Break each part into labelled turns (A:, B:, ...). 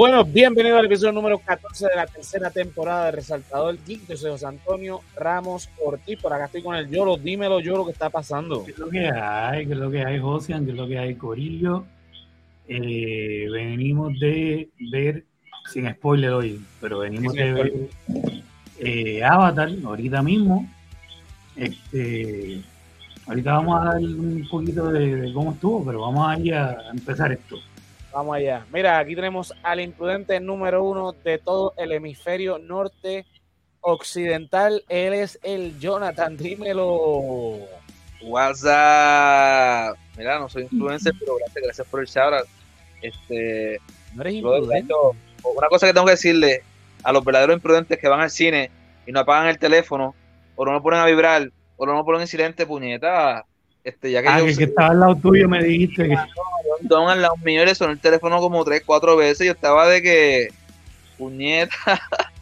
A: Bueno, bienvenido al episodio número 14 de la tercera temporada de Resaltador Geek. Yo soy José Antonio Ramos Ortiz. Por acá estoy con el Yoro. Dímelo, Yoro, ¿qué está pasando?
B: ¿Qué es lo que hay? ¿Qué es lo que hay, José? ¿Qué es lo que hay, Corillo? Eh, venimos de ver, sin spoiler hoy, pero venimos de ver eh, Avatar ahorita mismo. Este, ahorita vamos a dar un poquito de, de cómo estuvo, pero vamos a ir a empezar esto.
A: Vamos allá. Mira, aquí tenemos al imprudente número uno de todo el hemisferio norte occidental. Él es el Jonathan. Dímelo.
C: WhatsApp. Mira, no soy influencer, pero gracias, gracias por el shout Este,
A: no eres imprudente.
C: Una cosa que tengo que decirle a los verdaderos imprudentes que van al cine y no apagan el teléfono, o no lo ponen a vibrar, o no lo ponen en silente, puñeta. Este, ya que
B: ah,
C: yo
B: que, que, estaba al lado tuyo, me dijiste que.
C: No, al lado mío le sonó el teléfono como tres, cuatro veces. Yo estaba de que. Puñeta.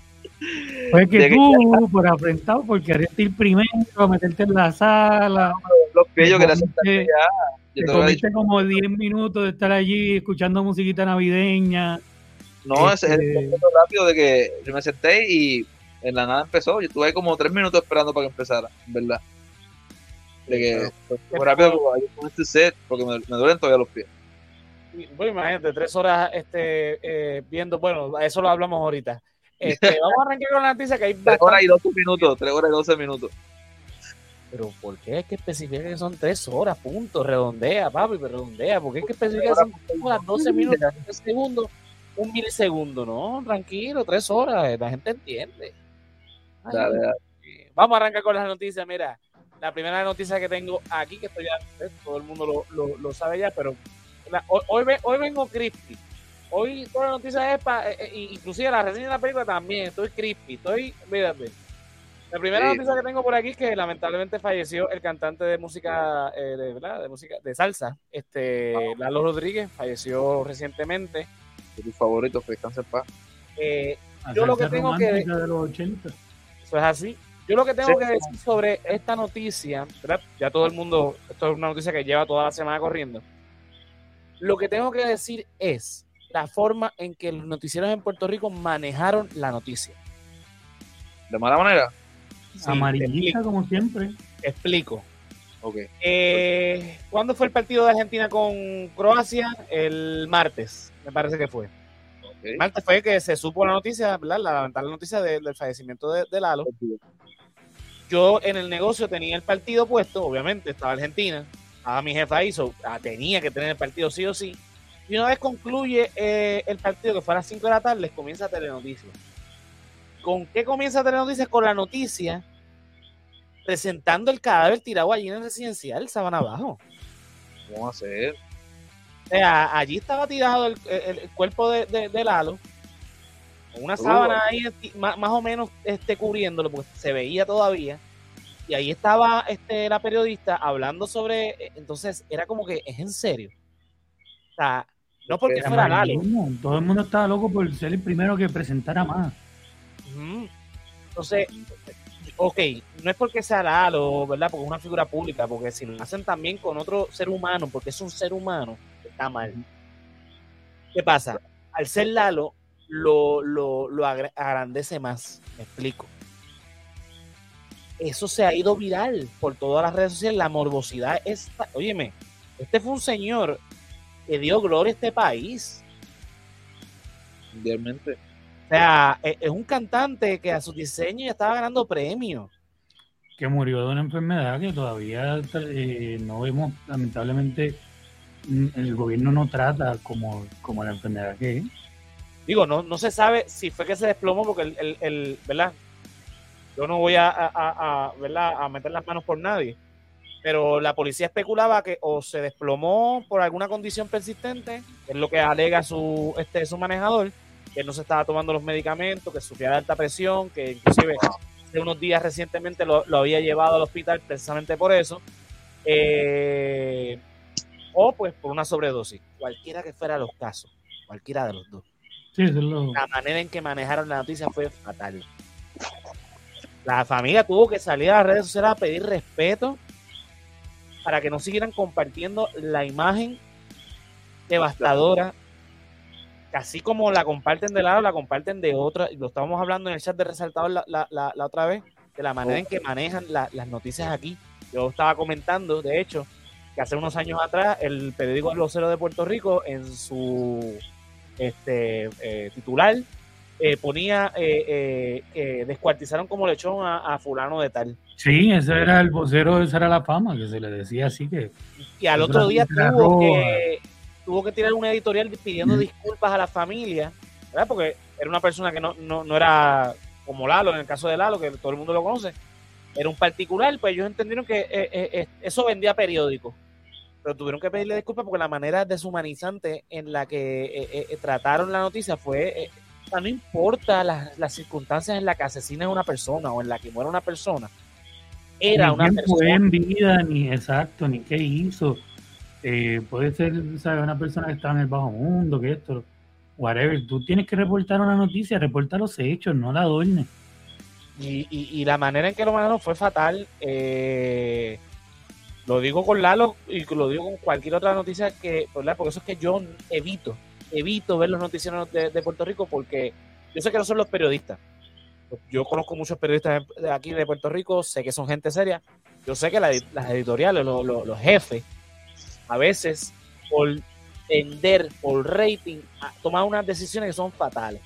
B: Fue que tú, por afrentado, por querer ir primero, a meterte en la sala.
C: Los pies, yo quería sentarte
B: ya. Te comiste como 10 minutos de estar allí escuchando musiquita navideña.
C: No, este... ese es el rápido de que yo me senté y en la nada empezó. Yo estuve ahí como tres minutos esperando para que empezara, ¿verdad? De que fue rápido con este set porque me, me, duelen todavía los pies.
A: Bueno, imagínate, tres horas este, eh, viendo, bueno, eso lo hablamos ahorita. Este, vamos a arrancar con la noticia que hay
C: Tres horas y doce minutos, tres horas y doce minutos.
A: Pero ¿por qué es que especifica que son tres horas, punto? Redondea, papi, redondea. ¿Por qué es que especifica que son tres horas, doce minutos, un segundo, un milisegundo? No, tranquilo, tres horas, la gente entiende. Ay,
C: Dale, dale.
A: Vamos a arrancar con las noticias, mira la primera noticia que tengo aquí, que esto ya todo el mundo lo, lo, lo sabe ya, pero la, hoy, hoy, vengo crispy. Hoy toda la noticia es para, eh, inclusive la reseña de la película también, estoy crispy, estoy, mírate. La primera sí. noticia que tengo por aquí es que lamentablemente falleció el cantante de música, eh, de, ¿verdad? de música, de salsa, este. Lalo Rodríguez, falleció recientemente.
C: De tus favoritos, que descanse en paz.
A: Eh, yo lo que tengo que...
B: De los 80.
A: Eso es así. Yo lo que tengo sí, que decir sobre esta noticia, ¿verdad? ya todo el mundo, esto es una noticia que lleva toda la semana corriendo. Lo que tengo que decir es la forma en que los noticieros en Puerto Rico manejaron la noticia.
C: ¿De mala manera?
B: Sí, Amarillista como siempre.
A: Explico.
C: Okay.
A: Eh, ¿Cuándo fue el partido de Argentina con Croacia? El martes, me parece que fue. Okay. El martes fue que se supo la noticia, ¿verdad? la lamentable noticia de, del fallecimiento de, de Lalo. Yo en el negocio tenía el partido puesto, obviamente, estaba Argentina, estaba mi jefa ahí, so, tenía que tener el partido sí o sí. Y una vez concluye eh, el partido, que fue a las 5 de la tarde, comienza Telenoticias. ¿Con qué comienza Telenoticias? Con la noticia presentando el cadáver tirado allí en el residencial, Sabana Abajo.
C: ¿Cómo va a ser?
A: O sea, allí estaba tirado el, el, el cuerpo de, de, de Lalo con una sábana ahí más, más, o menos este, cubriéndolo, porque se veía todavía. Y ahí estaba este, la periodista hablando sobre. Entonces, era como que es en serio. O sea, no porque
B: Era
A: fuera Lalo.
B: Todo el mundo estaba loco por ser el primero que presentara más.
A: Uh -huh. Entonces, ok, no es porque sea Lalo, ¿verdad? Porque es una figura pública, porque si lo hacen también con otro ser humano, porque es un ser humano, está mal. ¿Qué pasa? Al ser Lalo, lo, lo, lo agrandece más. Me explico. Eso se ha ido viral por todas las redes sociales. La morbosidad está. Óyeme, este fue un señor que dio gloria a este país.
C: Mundialmente.
A: O sea, e, es un cantante que a sus diseños ya estaba ganando premios.
B: Que murió de una enfermedad que todavía eh, no vemos, lamentablemente, el gobierno no trata como, como la enfermedad que es
A: Digo, no, no se sabe si fue que se desplomó porque el, el, ¿verdad? Yo no voy a, a, a meter las manos por nadie, pero la policía especulaba que o se desplomó por alguna condición persistente, que es lo que alega su, este, su manejador, que no se estaba tomando los medicamentos, que sufría de alta presión, que inclusive hace unos días recientemente lo, había llevado al hospital precisamente por eso, eh, o pues por una sobredosis, cualquiera que fuera los casos, cualquiera de los dos. La manera en que manejaron la noticia fue fatal. La familia tuvo que salir a las redes sociales a pedir respeto para que no siguieran compartiendo la imagen devastadora así como la comparten de lado, la comparten de otra, lo estábamos hablando en el chat de resaltado la, la, otra vez, de la manera en que manejan las noticias aquí. Yo estaba comentando, de hecho, que hace unos años atrás el periódico Vocero de Puerto Rico en su este eh, titular eh, ponía eh, que descuartizaron como lechón a, fulano de tal.
B: Sí, ese era el vocero, esa era la fama, que se le decía así que...
A: Y al otro día tuvo que tuvo que tirar un editorial pidiendo disculpas a la familia, ¿verdad? Porque era una persona que no, no, era como Lalo, en el caso de Lalo, que todo el mundo lo conoce, era un particular, pues ellos entendieron que eh, eh, eh, eso vendía periódicos. Pero tuvieron que pedirle disculpas porque la manera deshumanizante en la que trataron la noticia fue, no importa las, las, circunstancias en las que asesina una persona o en la que muere una persona, era una persona.
B: Fue en vida, ni exacto, ni qué hizo eh, puede ser una persona que está en el bajo mundo, que esto, whatever. Tú tienes que reportar una noticia, reporta los hechos, no la adornes.
A: Y, y, la manera en que lo mandaron fue fatal. Eh, lo digo con Lalo y lo digo con cualquier otra noticia que, Porque eso es que yo evito, evito ver los noticieros de, Puerto Rico porque yo sé que no son los periodistas. Yo conozco muchos periodistas de aquí de Puerto Rico, sé que son gente seria. Yo sé que las editoriales, los jefes, a veces por tender, por rating, a tomar unas decisiones que son fatales.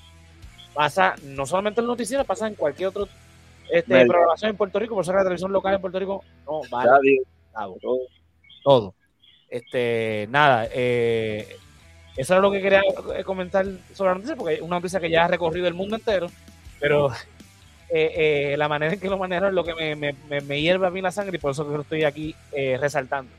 A: Pasa no solamente en el noticiero, pasa en cualquier otro este, programación en Puerto Rico, por ser la televisión local en Puerto Rico, no, vale. Todo. todo. Este, nada, eh, eso es lo que quería comentar sobre la noticia, porque es una noticia que ya ha recorrido el mundo entero, pero eh, eh, la manera en que lo manejaron es lo que me, me, me, hierve a mí la sangre y por eso que lo estoy aquí resaltando.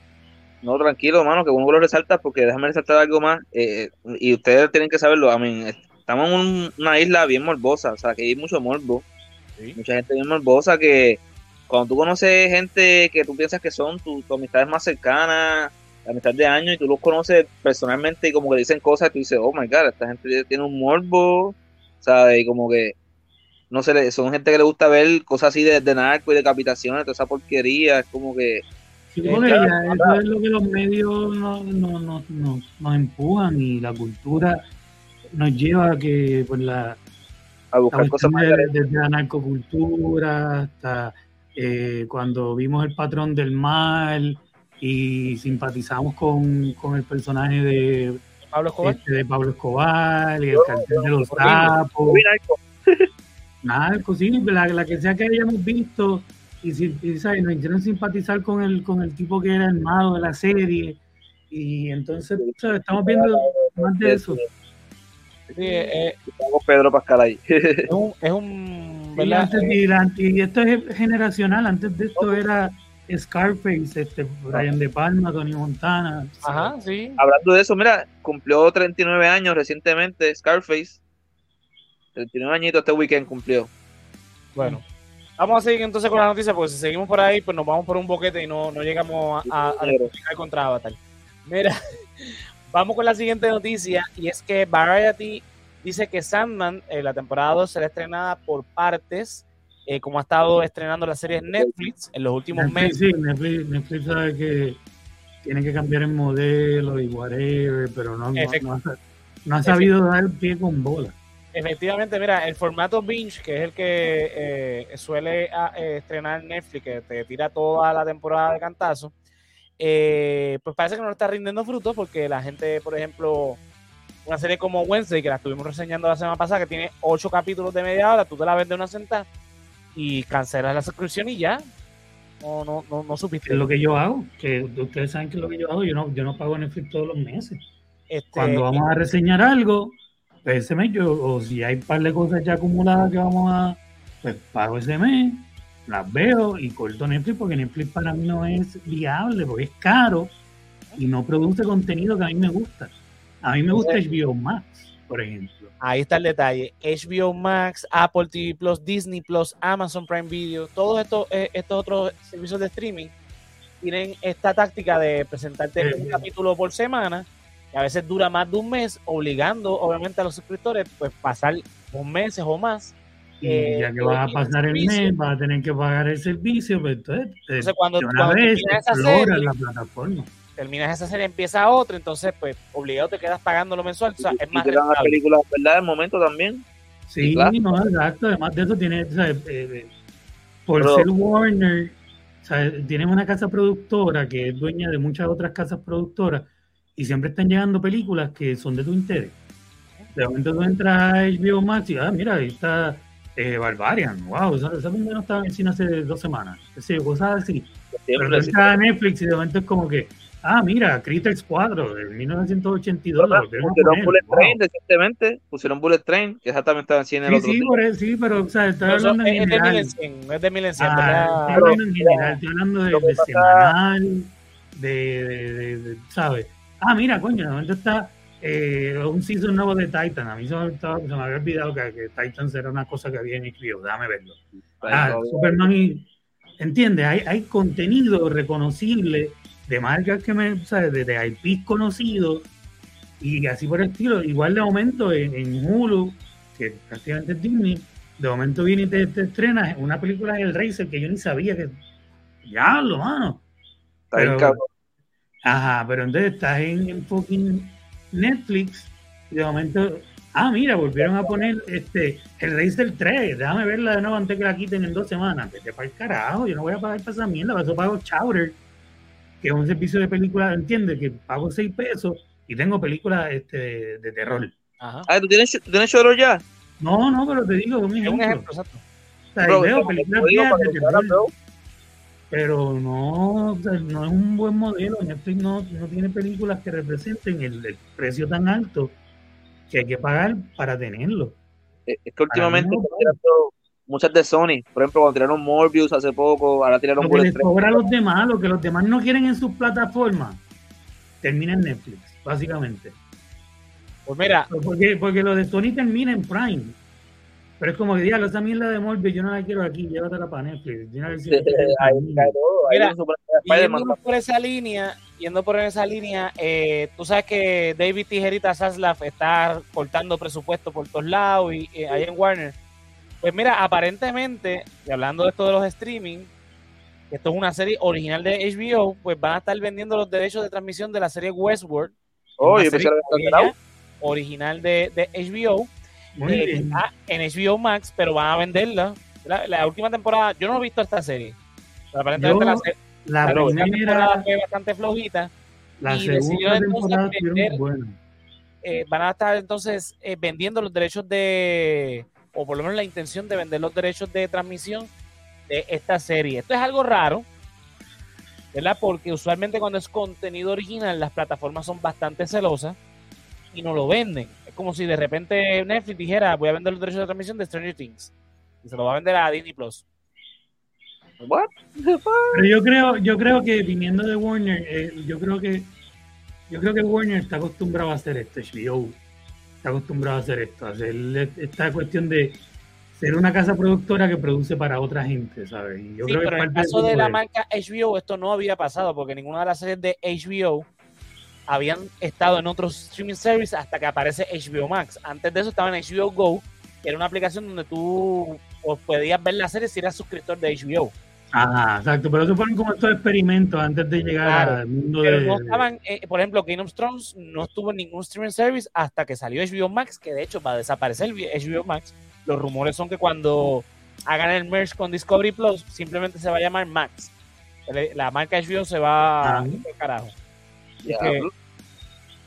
C: No, tranquilo, hermano, que uno lo resalta porque déjame resaltar algo más. Eh, y ustedes tienen que saberlo. A mí, estamos en una isla bien morbosa, o sea, que hay mucho morbo. Mucha gente bien morbosa que cuando tú conoces gente que tú piensas que son tus amistades más cercanas, la amistad de años, y tú los conoces personalmente y como que dicen cosas, tú dices, oh my god, esta gente tiene un morbo, ¿sabes? Y como que, no sé, son gente que le gusta ver cosas así de, de narco y decapitaciones, toda esa porquería, es como que
B: Sí, eh, eso es lo que los medios nos, nos empujan y la cultura nos lleva a que pues la
C: a buscar cosas
B: desde la narcocultura hasta eh, cuando vimos el patrón del mal y simpatizamos con, con el personaje de
A: Pablo Escobar,
B: este, de Pablo Escobar y el cartel de los sapos narco, sí, la, la que sea que hayamos visto y, y ¿sabes? nos hicieron simpatizar con el, con el tipo que era el mago de la serie. Y entonces estamos viendo más de eso.
A: Sí, eh,
C: Pedro Pascal ahí.
A: Es un. Es un
B: y, esto es generacional. Antes de esto era Scarface, este, Brian De Palma, Tony Montana.
A: Ajá, sí.
C: Hablando de eso, mira, cumplió 39 años recientemente Scarface. 39 añitos este weekend cumplió.
A: Bueno, Vamos a seguir entonces con la noticia, porque si seguimos por ahí, pues nos vamos por un boquete y no, no llegamos a, a, contra Avatar. Mira, vamos con la siguiente noticia, y es que Variety dice que Sandman, eh, la temporada 2, será estrenada por partes, eh, como ha estado estrenando la serie Netflix en los últimos meses.
B: Sí, Netflix, Netflix, sabe que tiene que cambiar el modelo y whatever, pero no, no, no ha sabido dar pie con bola.
A: Efectivamente, mira, el formato binge, que es el que eh, suele ah, eh, estrenar Netflix, que te tira toda la temporada de cantazo, pues parece que no está rindiendo frutos porque la gente, por ejemplo, una serie como Wednesday, que la estuvimos reseñando la semana pasada, que tiene ocho capítulos de media hora, tú te la vendes una sentada y cancelas la suscripción y ya. No, no, no, no supiste.
B: Es lo que yo hago, que ustedes saben que es lo que yo hago, yo no, yo no pago Netflix todos los meses. Este, Cuando vamos a reseñar algo, pues ese mes yo, o si hay un par de cosas ya acumuladas que vamos a, pues pago ese mes, las veo y corto Netflix porque Netflix para mí no es viable, porque es caro y no produce contenido que a mí me gusta. A mí me gusta HBO Max, por ejemplo.
A: Ahí está el detalle. HBO Max, Apple TV Plus, Disney Plus, Amazon Prime Video, todos estos, eh, estos otros servicios de streaming tienen esta táctica de presentarte un capítulo por semana, que a veces dura más de un mes, obligando obviamente a los suscriptores pues pasar dos meses o más.
B: Y
A: eh,
B: ya que vas a pasar el mes, vas a tener que pagar el servicio, pues entonces,
A: cuando- cuando
B: vez exploras la plataforma.
A: Terminas esa serie, empieza otra, entonces pues obligado te quedas pagando lo mensual, o sea, es
C: y
A: más
C: te dan las películas, ¿verdad? En momento también.
B: Sí,
C: claro.
B: no, exacto. Además de eso, tiene, o sea, eh, eh, por
C: Pero-
B: ser Warner, o sea, tienen una casa productora que es dueña de muchas otras casas productoras y siempre están llegando películas que son de tu interés. De momento tú entras a HBO Max y, ah, mira, ahí está eh, Barbarian. Wow, esa, esa película no estaba en cine hace dos semanas. Sí, cosas así. Pero
C: Siempre.
B: tú entras a Netflix y de momento es como que, ah, mira, Critters 4 de 1982. la volvieron a
C: Pusieron
B: poner,
C: Bullet
B: wow.
C: Train recientemente, pusieron Bullet Train, que exactamente estaba en cine el
B: Sí,
C: otro
B: sí,
C: día.
B: por eso, sí, pero o sea, estoy
A: eso
B: hablando en
A: es, es de
B: general.
A: 1100, es de 1100,
B: Ah, estoy hablando en general, estoy hablando de, de semanal, de, de, de- de- ¿sabes? Ah, mira, coño, de momento está eh, un season nuevo de Titan. A mí se me, estaba- se me había olvidado que, que Titans era una cosa que había en HBO. Déjame verlo. Ah, Superman y. ¿Entiendes? Hay, hay contenido reconocible de marcas que me. ¿sabes? De, de IPs conocidos y así por el estilo. Igual de momento en, en Hulu, que prácticamente es Disney, de momento viene y te, te estrenas una película del Racer que yo ni sabía que. Diablo, mano.
C: Está
B: pero-. Ajá, pero entonces estás en, en fucking Netflix y de momento, ah, mira, volvieron a poner este el Racer 3, déjame verla de nuevo antes que la quiten en dos semanas. Vete para el carajo, yo no voy a pagar para esa mierda, para eso pago Chowder, que es un servicio de películas, ¿entiendes? Que pago 6 pesos y tengo películas este, de, de terror.
A: Ajá.
C: Ah, ¿tú tienes, ¿tú tienes Shudder ya?
B: No, no, pero te digo, un
A: Es
B: ejemplo.
A: un ejemplo, exacto.
B: O sea,
C: Bro,
B: veo películas
C: digo,
B: de terror, pero no, o sea, no es un buen modelo. Netflix no, no tiene películas que representen el, el precio tan alto que hay que pagar para tenerlo.
C: Eh, Es que últimamente
B: no,
C: muchas de Sony. Por ejemplo, cuando tiraron Morbius hace poco, ahora tiraron
B: Lo que les a los demás, lo que los demás no quieren en sus plataformas, termina en Netflix, básicamente.
A: Pues mira,
B: Porque, porque lo de Sony termina en Prime. Pero es como que, diablo, esa mierda de Morbius yo no la quiero aquí, llévatela para Netflix.
C: Ahí. Ahí
A: Mira, yendo por esa línea, yendo por esa línea, eh, tú sabes que David Tijerita Zaslav está cortando presupuesto por todos lados y eh, ahí en Warner. Pues mira, aparentemente, y hablando de esto de los streaming, esto es una serie original de HBO, pues van a estar vendiendo los derechos de transmisión de la serie Westworld.
C: Oh, pensé
A: serie
C: que era cancelado.
A: original de, de HBO. Eh, en HBO Max, pero van a venderla. La, la última temporada, yo no he visto esta serie. Pero aparentemente
B: Yo-
A: la,
B: La
A: la última temporada
B: primera,
A: fue bastante flojita.
B: la
A: y decidió
B: segunda
A: entonces
B: temporada
A: vender- eh, van a estar entonces eh, vendiendo los derechos de, o por lo menos la intención de vender los derechos de transmisión de esta serie. Esto es algo raro, ¿verdad? Porque usualmente cuando es contenido original, las plataformas son bastante celosas y no lo venden. Es como si de repente Netflix dijera, voy a vender los derechos de transmisión de Stranger Things. Y se lo va a vender a Disney Plus.
C: What?
B: Pero yo creo, yo creo que viniendo de Warner, eh, yo creo que yo creo que Warner está acostumbrado a hacer esto, HBO está acostumbrado a hacer esto, hacer esta cuestión de ser una casa productora que produce para otra gente, ¿sabes? Y yo
A: Sí,
B: creo que
A: pero en el caso de la marca HBO esto no había pasado porque ninguna de las series de HBO habían estado en otros streaming service hasta que aparece HBO Max. Antes de eso estaba en HBO Go, que era una aplicación donde tú o podías ver la serie si eras suscriptor de HBO.
B: Ajá, exacto, pero eso fueron como estos experimentos antes de llegar
A: Claro,
B: al mundo
A: Pero
B: de...
A: no estaban, eh, por ejemplo, Game of Thrones no estuvo en ningún streaming service hasta que salió HBO Max, que de hecho va a desaparecer HBO Max. Los rumores son que cuando hagan el merge con Discovery Plus, simplemente se va a llamar Max. La marca HBO se va
B: Ah.
A: al carajo. Que-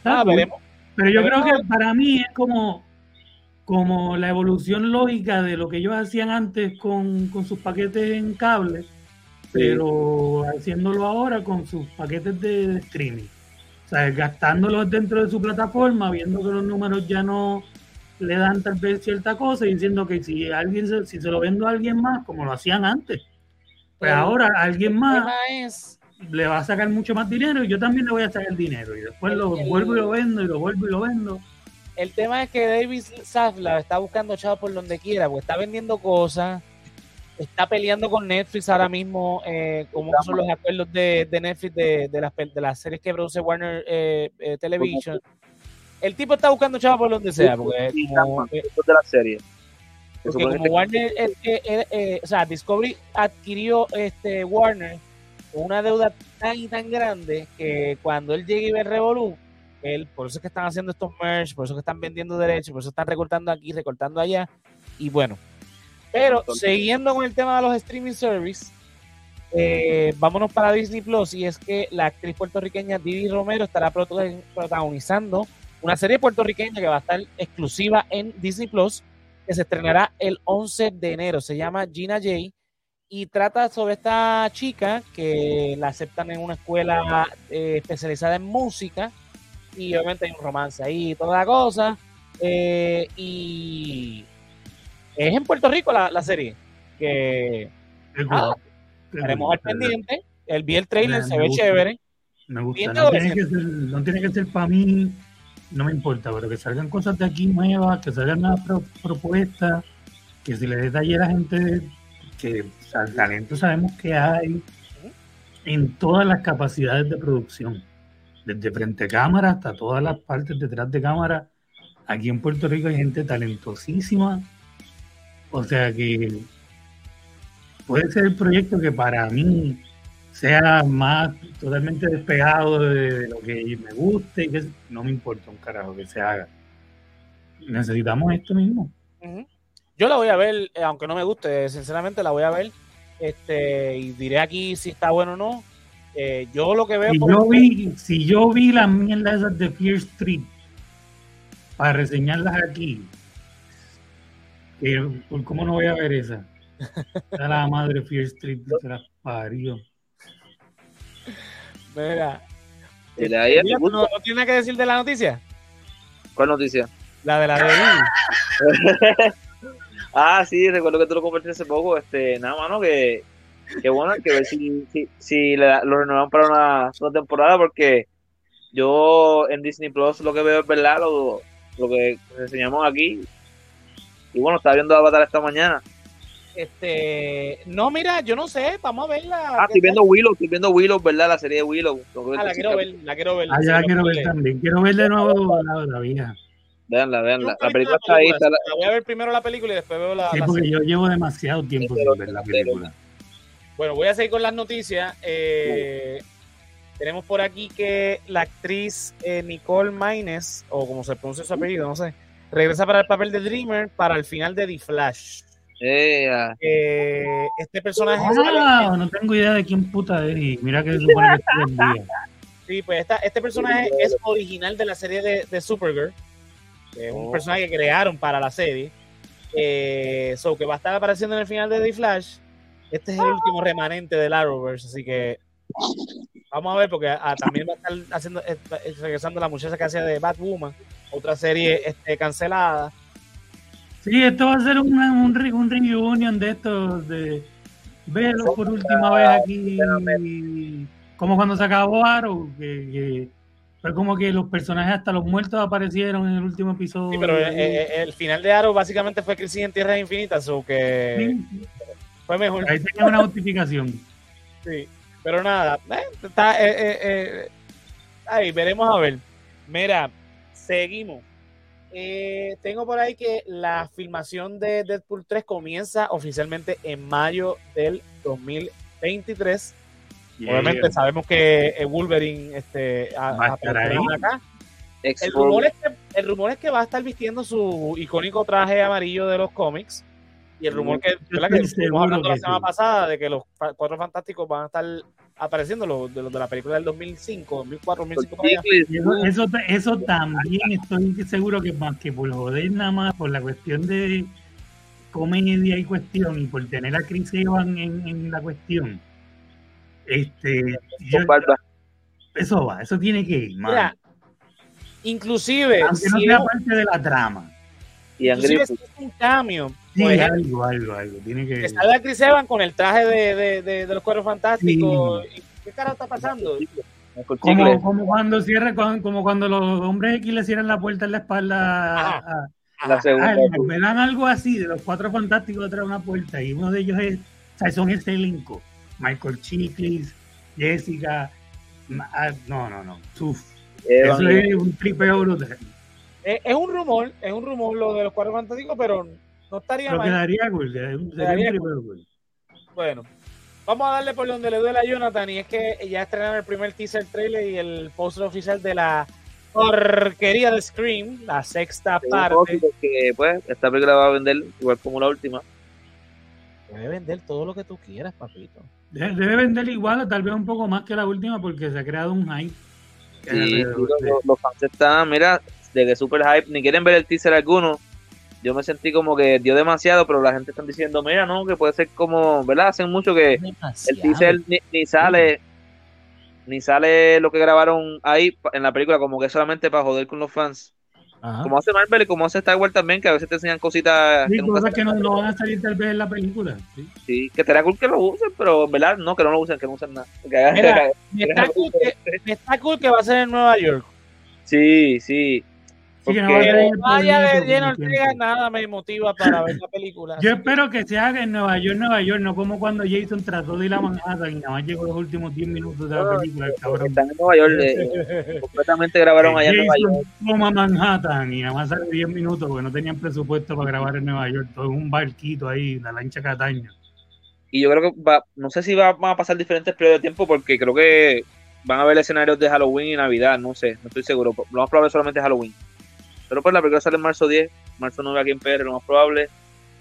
A: Ah, veremos.
B: Pero yo
A: Pero
B: creo
A: no-
B: que para mí es como, como la evolución lógica de lo que ellos hacían antes con, con sus paquetes en cable, pero haciéndolo ahora con sus paquetes de, de streaming. O sea, gastándolos dentro de su plataforma, viendo que los números ya no, le dan tal vez cierta cosa diciendo que si alguien se, si se lo vendo a alguien más, como lo hacían antes, pues ahora alguien más le va a sacar mucho más dinero y yo también le voy a sacar dinero y después lo vuelvo y lo vendo y lo vuelvo y lo vendo.
A: El tema es que David Zaslav está buscando chavos por donde quiera, porque está vendiendo cosas, está peleando con Netflix ahora mismo, eh, como son los acuerdos de, Netflix de, las, de las series que produce Warner eh, eh, Television. El tipo está buscando chavos por donde sea, porque como, de la serie. Porque como Warner, o sea, Discovery adquirió este Warner una deuda tan y tan grande que cuando él llegue y ve Revolut, él, por eso es que están haciendo estos merch, por eso es que están vendiendo derechos, por eso están recortando aquí, recortando allá, y bueno. Pero siguiendo con el tema de los streaming service, eh, vámonos para Disney Plus, y es que la actriz puertorriqueña Didi Romero estará protagonizando una serie puertorriqueña que va a estar exclusiva en Disney Plus, que se estrenará el 11 de enero. Se llama Gina J. Y trata sobre esta chica que la aceptan en una escuela eh, especializada en música y obviamente hay un romance ahí y toda la cosa. Eh, y es en Puerto Rico la, serie. Que estaremos al pendiente. El, vi el trailer, se ve chévere.
B: Me gusta. No tiene, que ser, no tiene, que ser, para mí, no me importa, pero que salgan cosas de aquí nuevas, que salgan nuevas propuestas, que se le detalle a la gente que el talento sabemos que hay en todas las capacidades de producción desde frente a cámara hasta todas las partes detrás de cámara. Aquí en Puerto Rico hay gente talentosísima. O sea que puede ser el proyecto que para mí sea más totalmente despegado de, lo que me guste y que no me importa un carajo que se haga. Necesitamos esto mismo.
A: Yo la voy a ver, eh, aunque no me guste, sinceramente la voy a ver. Este, y diré aquí si está bueno o no. Eh, yo lo que veo.
B: Si, yo vi, si yo vi las mierdas de Fear Street para reseñarlas aquí, ¿cómo no voy a ver esa? Está la madre Fear Street se la parió.
A: Mira. ¿no, ¿No tiene que decir de la noticia?
C: ¿Cuál noticia?
A: La de la de
C: Ah, sí, recuerdo que tú lo compartiste hace poco. Este, nada, mano, que qué bueno, hay que ver si, si, si lo renuevan para una, una, temporada, porque yo en Disney Plus lo que veo es verdad, lo, lo que enseñamos aquí. Y bueno, estaba viendo Avatar esta mañana.
A: Este, no, mira, yo no sé, vamos a verla.
C: Ah, estoy viendo Willow, estoy viendo Willow, ¿verdad? La serie de Willow.
A: Ah, la quiero ver, la quiero ver.
B: Ah, ya la quiero ver también. Quiero ver de nuevo la, la vida.
C: Veanla, veanla. La película está ahí.
A: La... voy a ver primero la película y después veo la.
B: Sí, porque yo llevo demasiado tiempo sin ver la película.
A: Bueno, voy a seguir con las noticias. Eh, tenemos por aquí que la actriz eh, Nicole Maines, o como se pronuncia su apellido, no sé, regresa para el papel de Dreamer para el final de The Flash. Eh, este personaje.
B: Ah, no tengo idea de quién puta es. Y mira que se supone que es el día.
A: Sí, pues esta, este personaje es original de la serie de, Supergirl. es un oh. personaje que crearon para la serie. Eh, so que va a estar apareciendo en el final de The Flash. Este es el último remanente del Arrowverse, así que vamos a ver, porque ah, también va a estar haciendo, eh, eh, regresando la muchacha que hacía de Batwoman, otra serie este, cancelada.
B: Sí, esto va a ser un, un, un reunion de estos, de verlo por última vez aquí, como cuando se acabó Arrow, que, fue como que los personajes hasta los muertos aparecieron en el último episodio. Sí,
A: pero eh, el, final de Arrow básicamente fue Crisis en Tierras Infinitas, o que fue mejor.
B: Ahí tenía una notificación.
A: sí, pero nada, eh, está, eh, eh, eh, ahí veremos a ver. Mira, seguimos. tengo por ahí que la filmación de Deadpool 3 comienza oficialmente en mayo del 2023. Obviamente sabemos que Wolverine este, a, acá. El rumor, es que, el rumor es que va a estar vistiendo su icónico traje amarillo de los cómics. Y el rumor que, que estuvimos hablando la semana pasada de que los cuatro fantásticos van a estar apareciendo los de, los de la película del 2005, 2004, 2005.
B: Eso, eso, también estoy seguro que más que por joder nada más, por la cuestión de comedia y cuestión, y por tener a Chris Evans en, en la cuestión. Este, eso va, eso tiene que ir,
A: inclusive,
B: aunque no sea parte de la trama
C: Y
A: Inclusive es un cambio.
B: Sí, algo, algo, algo. Tiene que...
A: que salga Chris Evans con el traje de, de, de, de los cueros fantásticos. ¿Qué cara está pasando?
B: Como, como, cuando cierra, como cuando los hombres X le cierran la puerta en la espalda. A,
C: la segunda.
B: me dan algo así de los cuatro fantásticos detrás de una puerta y uno de ellos es, o sea, son ese elenco. Michael Chiklis, Jessica. Ah, no, no, no. Uf. Eso es un tripeo brutal.
A: Es, es, un rumor, es un rumor lo de los cuatro fantásticos, pero no estaría
B: pero
A: mal.
B: Quedaría cool, sería un tripeo cool.
A: Bueno, vamos a darle por donde le duele a Jonathan y es que ya estrenaron el primer teaser trailer y el poster oficial de la porquería de Scream, la sexta parte.
C: Que pues esta película va a vender igual como la última.
A: Debe vender todo lo que tú quieras, papito.
B: Debe, debe vender igual o tal vez un poco más que la última porque se ha creado un hype.
C: Sí, los, los, fans están, mira, de que super hype, ni quieren ver el teaser alguno. Yo me sentí como que dio demasiado, pero la gente está diciendo, mira, no, que puede ser como, ¿verdad? Hacen mucho que el teaser ni, ni sale, ni sale lo que grabaron ahí en la película, como que solamente para joder con los fans. Ajá. Como hace Marvel y como hace Star Wars también, que a veces te enseñan cositas.
B: Sí, que cosas que no, no, van a salir tal vez en la película. Sí,
C: sí que será cool que lo usen, pero en verdad no, que no lo usen, que no usen nada.
A: Mira, me, está cool que, está cool que va a ser en Nueva York.
C: Sí, sí.
B: Que no
A: Que vaya de lleno Ortega, nada me motiva para ver la película.
B: Yo espero que se haga en Nueva York, Nueva York, no como cuando Jason trató de ir a Manhattan y nada más llegó los últimos 10 minutos de la película. El cabrón.
C: Están en Nueva York, eh, completamente grabaron allá en Nueva York.
B: Como a Manhattan y nada más sale 10 minutos porque no tenían presupuesto para grabar en Nueva York. Todo en un barquito ahí, la lancha Cataño.
C: Y yo creo que va, no sé si va, van a pasar diferentes periodos de tiempo porque creo que van a haber escenarios de Halloween y Navidad, no sé, no estoy seguro. Lo más probable es solamente Halloween. Pero pues la película sale en marzo 10, marzo 9 aquí en PR, lo más probable.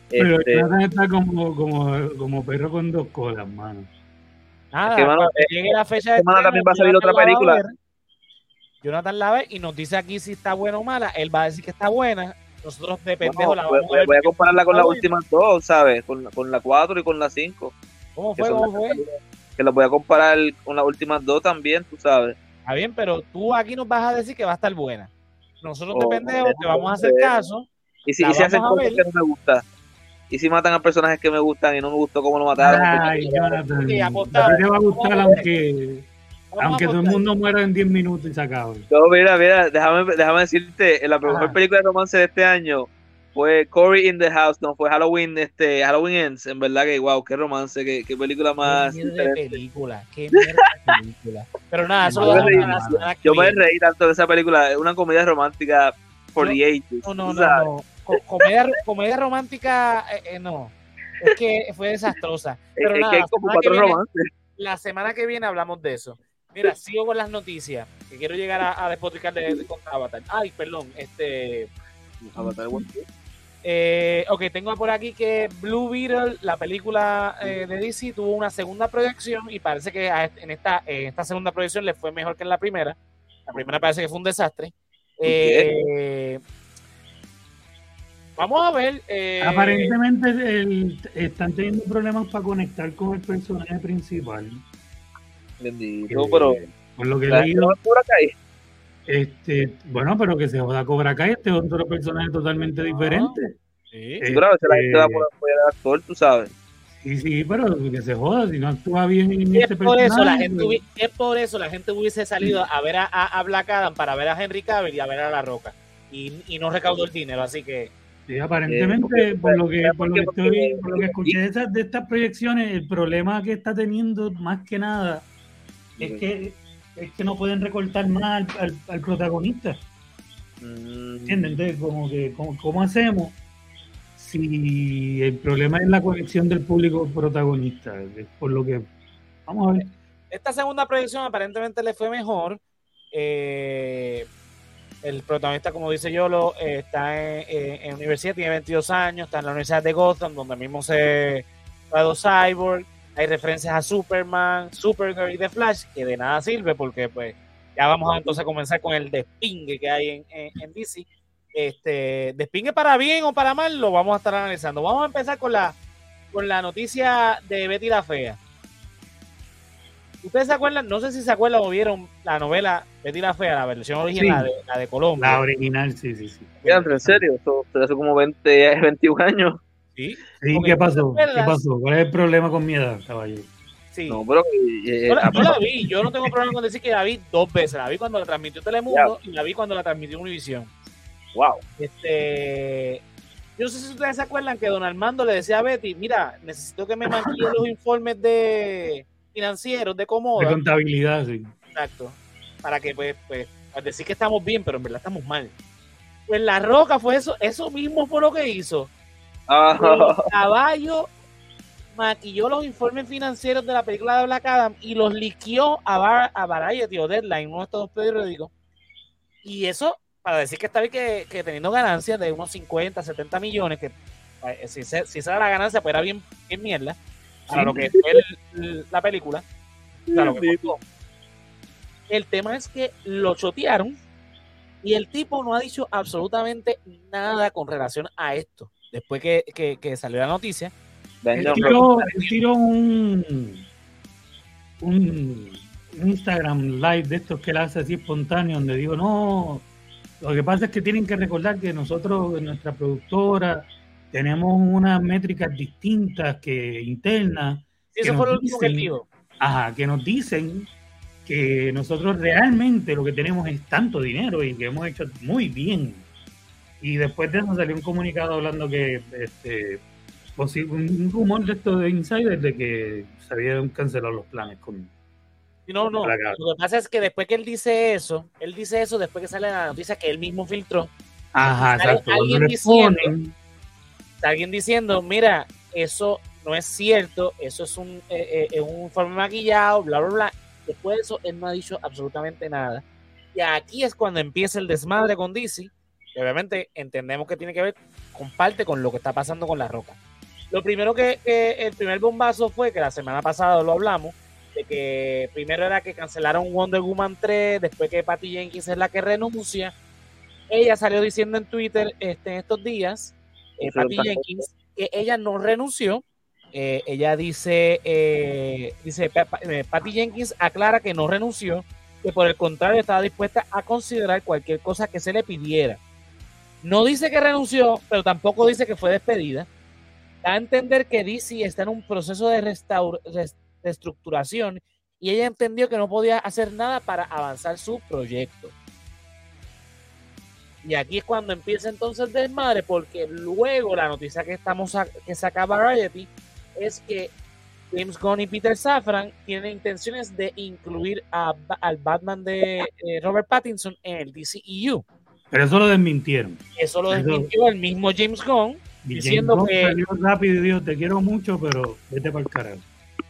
B: Pero este... Jonathan está como, como, como perro con dos colas, mano.
A: Nada,
C: Es que, mano,
A: llegue la fecha de
C: semana también va a salir
A: Jonathan
C: otra
A: la a
C: película.
A: ver. Jonathan la ve y nos dice aquí si está buena o mala. Él va a decir que está buena. Nosotros de pendejo
C: Bueno,
A: la
C: voy,
A: vamos a
C: voy-
A: ver.
C: voy a compararla con las últimas dos, ¿sabes? Con, la- con la 4 y con la 5.
A: ¿Cómo fue? ¿Cómo fue?
C: que las voy a comparar con las últimas dos también, tú sabes.
A: Está bien, pero tú aquí nos vas a decir que va a estar buena. Nosotros de
C: Oh,
A: pendejo te vamos a hacer caso.
C: Y si, y si hacen cosas que no me gustan. Y si matan a personajes que me gustan y no me gustó cómo lo mataron.
B: Ay, Jonathan.
A: Sí,
B: A ti te va a gustar aunque, aunque todo el mundo muera en 10 minutos y se acabe.
C: No, mira, mira, déjame, déjame decirte, en la mejor película de romance de este año fue Cory in the House, no, fue Halloween, este, Halloween Ends, en verdad que, wow, qué romance, qué, qué película más
A: Qué mierda de película. Qué mierda de película. Pero nada, eso
B: Yo
A: lo
B: me reí-
A: semana que
C: Yo me reí tanto de esa película, es una comedia romántica for
A: Yo-
C: the ages.
A: No,
C: tú
A: no, no, no. Co- comedia, comedia romántica, eh, eh, no. Es que fue desastrosa.
C: Es,
A: Pero
C: es
A: nada,
C: que hay como cuatro
A: viene-
C: romances.
A: la semana que viene hablamos de eso. Mira, sigo con las noticias. Que quiero llegar a, a despotricar de, de contra Avatar. Ay, perdón. Este.
C: Avatar, bueno.
A: Eh, ok, tengo por aquí que Blue Beetle, la película eh, de DC, tuvo una segunda proyección y parece que en esta, en esta segunda proyección le fue mejor que en la primera. La primera parece que fue un desastre. Eh, vamos a ver. eh,
B: Aparentemente el- están teniendo problemas para conectar con el personaje principal.
C: Bendito,
B: Eh,
C: pero
B: Por lo que he
C: la
B: leído,
C: por acá.
B: Este, bueno, pero que se joda Cobra Kai, este es otro personaje totalmente diferente.
A: sí.
C: A veces la gente va
B: Este,
C: por apoyar al actor, tú sabes.
B: Sí, sí, pero que se joda, si no actúa bien en
A: es
B: este
A: por, eso la
B: personaje.
A: gente, hubi- es por eso la gente hubiese salido a ver a, a, Black Adam para ver a Henry Cavill y a ver a La Roca. Y, y no recaudó el dinero, así que
B: Sí, aparentemente,
C: porque-
B: por lo que, por lo que, estoy, por lo que escuché de, esas, de estas proyecciones, el problema que está teniendo más que nada es que, es que no pueden recortar más al, al- al protagonista.
C: Mm,
B: ¿Entiendes? Entonces, como que, ¿cómo, cómo hacemos si el problema es la conexión del público protagonista? Por lo que, vamos a ver.
A: esta segunda proyección aparentemente le fue mejor. Eh, el protagonista, como dice Yolo, eh, está en, en- en universidad, tiene 22 años, está en la Universidad de Gotham, donde mismo se graduó Cyborg. Hay referencias a Superman, Supergirl y The Flash, que de nada sirve porque pues ya vamos a entonces a comenzar con el despingue que hay en, en, en DC. Este, despingue para bien o para mal, lo vamos a estar analizando. Vamos a empezar con la, con la noticia de Betty la Fea. ¿Ustedes se acuerdan? No sé si se acuerdan o vieron la novela Betty la Fea, la versión original,
B: Sí.
A: de, la de Colombia.
B: La original, sí, sí, sí.
C: En serio, eso eso hace como 20, 21 años.
A: Sí,
B: ¿qué pasó? ¿Cuál es el problema con mi edad, caballero?
A: sí.
C: No, pero. eh,
A: yo, la,
C: ah,
A: yo la vi, yo no tengo problema con decir que la vi dos veces. La vi cuando la transmitió Telemundo y la vi cuando la transmitió Univision.
C: wow.
A: Este, yo no sé si ustedes se acuerdan que don Armando le decía a Betty, mira, necesito que me maquille los informes de financieros de
B: De
A: Comoda.
B: contabilidad, sí.
A: Exacto. Para que, pues, pues, para decir que estamos bien, pero en verdad estamos mal. Pues la roca fue eso, eso mismo fue lo que hizo.
C: Ah,
A: caballo maquilló los informes financieros de la película de Black Adam y los liqueó a, Var- a Variety o Deadline, uno de estos dos periódicos. Y eso, para decir que está bien que, que teniendo ganancias de unos 50, 70 millones, que eh, si, se- si esa era la ganancia, pues era bien, bien mierda, para
B: Sí.
A: lo que fue el- la película. Claro que costó. El tema es que lo chotearon y el tipo no ha dicho absolutamente nada con relación a esto. Después que, que- que salió la noticia,
B: Él tiró, él tiró un, un Instagram live de estos que él hace así espontáneo, donde digo, no, lo que pasa es que tienen que recordar que nosotros, nuestra productora, tenemos unas métricas distintas que internas,
A: sí,
B: Que
A: eso fue lo último que dijo.
B: ajá, que nos dicen que nosotros realmente lo que tenemos es tanto dinero y que hemos hecho muy bien. Y después de eso salió un comunicado hablando que este, posi- un rumor de esto de Insider de que se habían cancelado los planes con
A: No, no. Lo que pasa es que después que él dice eso, él dice eso después que sale la noticia que él mismo filtró.
B: Ajá, exacto.
A: Alguien diciendo-
B: ponen,
A: alguien diciendo, mira, eso no es cierto, eso es un, eh, eh, un informe maquillado, bla, bla, bla. Después de eso, él no ha dicho absolutamente nada. Y aquí es cuando empieza el desmadre con DC, obviamente entendemos que tiene que ver con parte con lo que está pasando con la roca. Lo primero que, que el primer bombazo fue que la semana pasada lo hablamos, de que primero era que cancelaron Wonder Woman 3, después que Patty Jenkins es la que renuncia. Ella salió diciendo en Twitter este, en estos días, eh, Patty. Jenkins, que ella no renunció. Eh, ella dice, eh, dice eh, Patty Jenkins aclara que no renunció, que por el contrario estaba dispuesta a considerar cualquier cosa que se le pidiera. No dice que renunció, pero tampoco dice que fue despedida. Da a entender que DC está en un proceso de reestructuración y ella entendió que no podía hacer nada para avanzar su proyecto. Y aquí es cuando empieza entonces el desmadre, porque luego la noticia que estamos que saca Variety es que James Gunn y Peter Safran tienen intenciones de incluir al Batman de eh, Robert Pattinson en el DCEU.
B: Pero eso lo desmintieron.
A: Eso lo
B: Eso-
A: desmintió el mismo James Gunn,
B: Y
A: Diciendo
B: James Gunn
A: que-
B: salió rápido y dijo, te quiero mucho, pero vete para el carajo.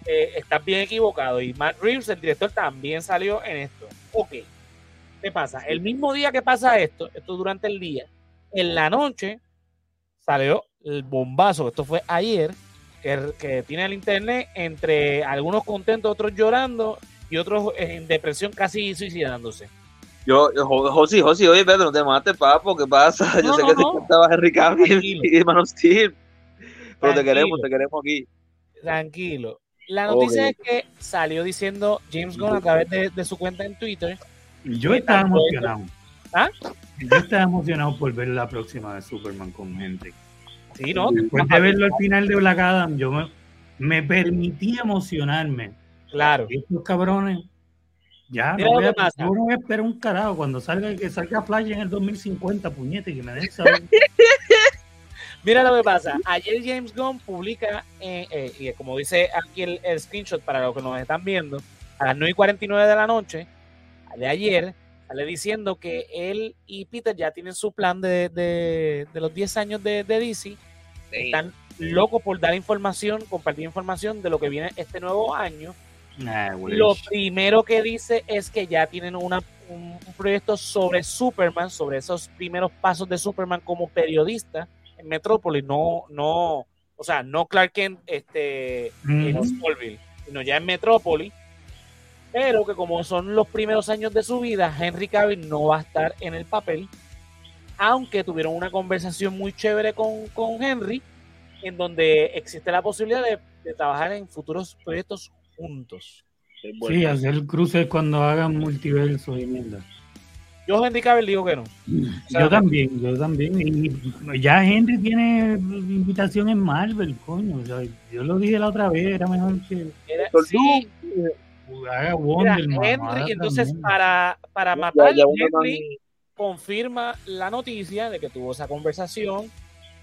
A: eh, estás bien equivocado. Y Matt Reeves, el director, también salió en esto. Ok. ¿Qué pasa? El mismo día que pasa esto, esto durante el día, en la noche salió el bombazo. Esto fue ayer, que, que tiene el internet entre algunos contentos, otros llorando y otros en depresión casi suicidándose.
C: Yo, yo, Jo- Josi, Josi, oye, Pedro, no te mates, papo, ¿qué pasa? Yo
A: No,
C: sé
A: no,
C: que te
A: no.
C: encantabas Henry Cavill y Man of Steel, pero te queremos, te queremos aquí.
A: Tranquilo. La noticia es que salió diciendo James Gunn a través de, de su cuenta en Twitter.
B: Yo
A: ¿Qué
B: estaba emocionado.
A: ¿Ah?
B: Yo estaba emocionado por ver la próxima de Superman con gente.
A: Sí, ¿no?
B: Después de verlo al final de Black Adam, yo me, me permití emocionarme.
A: Claro.
B: Estos cabrones, ya
A: Mira
B: no voy, a, yo no voy a esperar un carajo cuando salga que salga Flash en el 2050, puñete, que me den saber.
A: Mira lo que pasa. Ayer James Gunn publica, eh, eh, y como dice aquí el, el screenshot para los que nos están viendo, a las 9 y 49 de la noche de ayer, sale diciendo que él y Peter ya tienen su plan de, de- de los 10 años de, de DC. Están locos por dar información, compartir información de lo que viene este nuevo año.
B: Nah.
A: Lo primero que dice es que ya tienen una, un, un proyecto sobre Superman, sobre esos primeros pasos de Superman como periodista en Metrópolis, no, no, o sea, no Clark Kent este, en
B: Ujú.
A: Smallville, sino ya en Metrópolis, pero que como son los primeros años de su vida, Henry Cavill no va a estar en el papel, aunque tuvieron una conversación muy chévere con, con Henry, en donde existe la posibilidad de, de trabajar en futuros proyectos juntos.
B: Sí, hacer cruces cuando hagan multiverso y mierda.
A: Yo Henry Cavill digo que no.
B: yo también, yo también. Y ya Henry tiene invitación en Marvel, coño. yo lo dije la otra vez, era mejor que.
A: sí, haga Wonder Henry, entonces para, para matar Henry confirma la noticia de que tuvo esa conversación.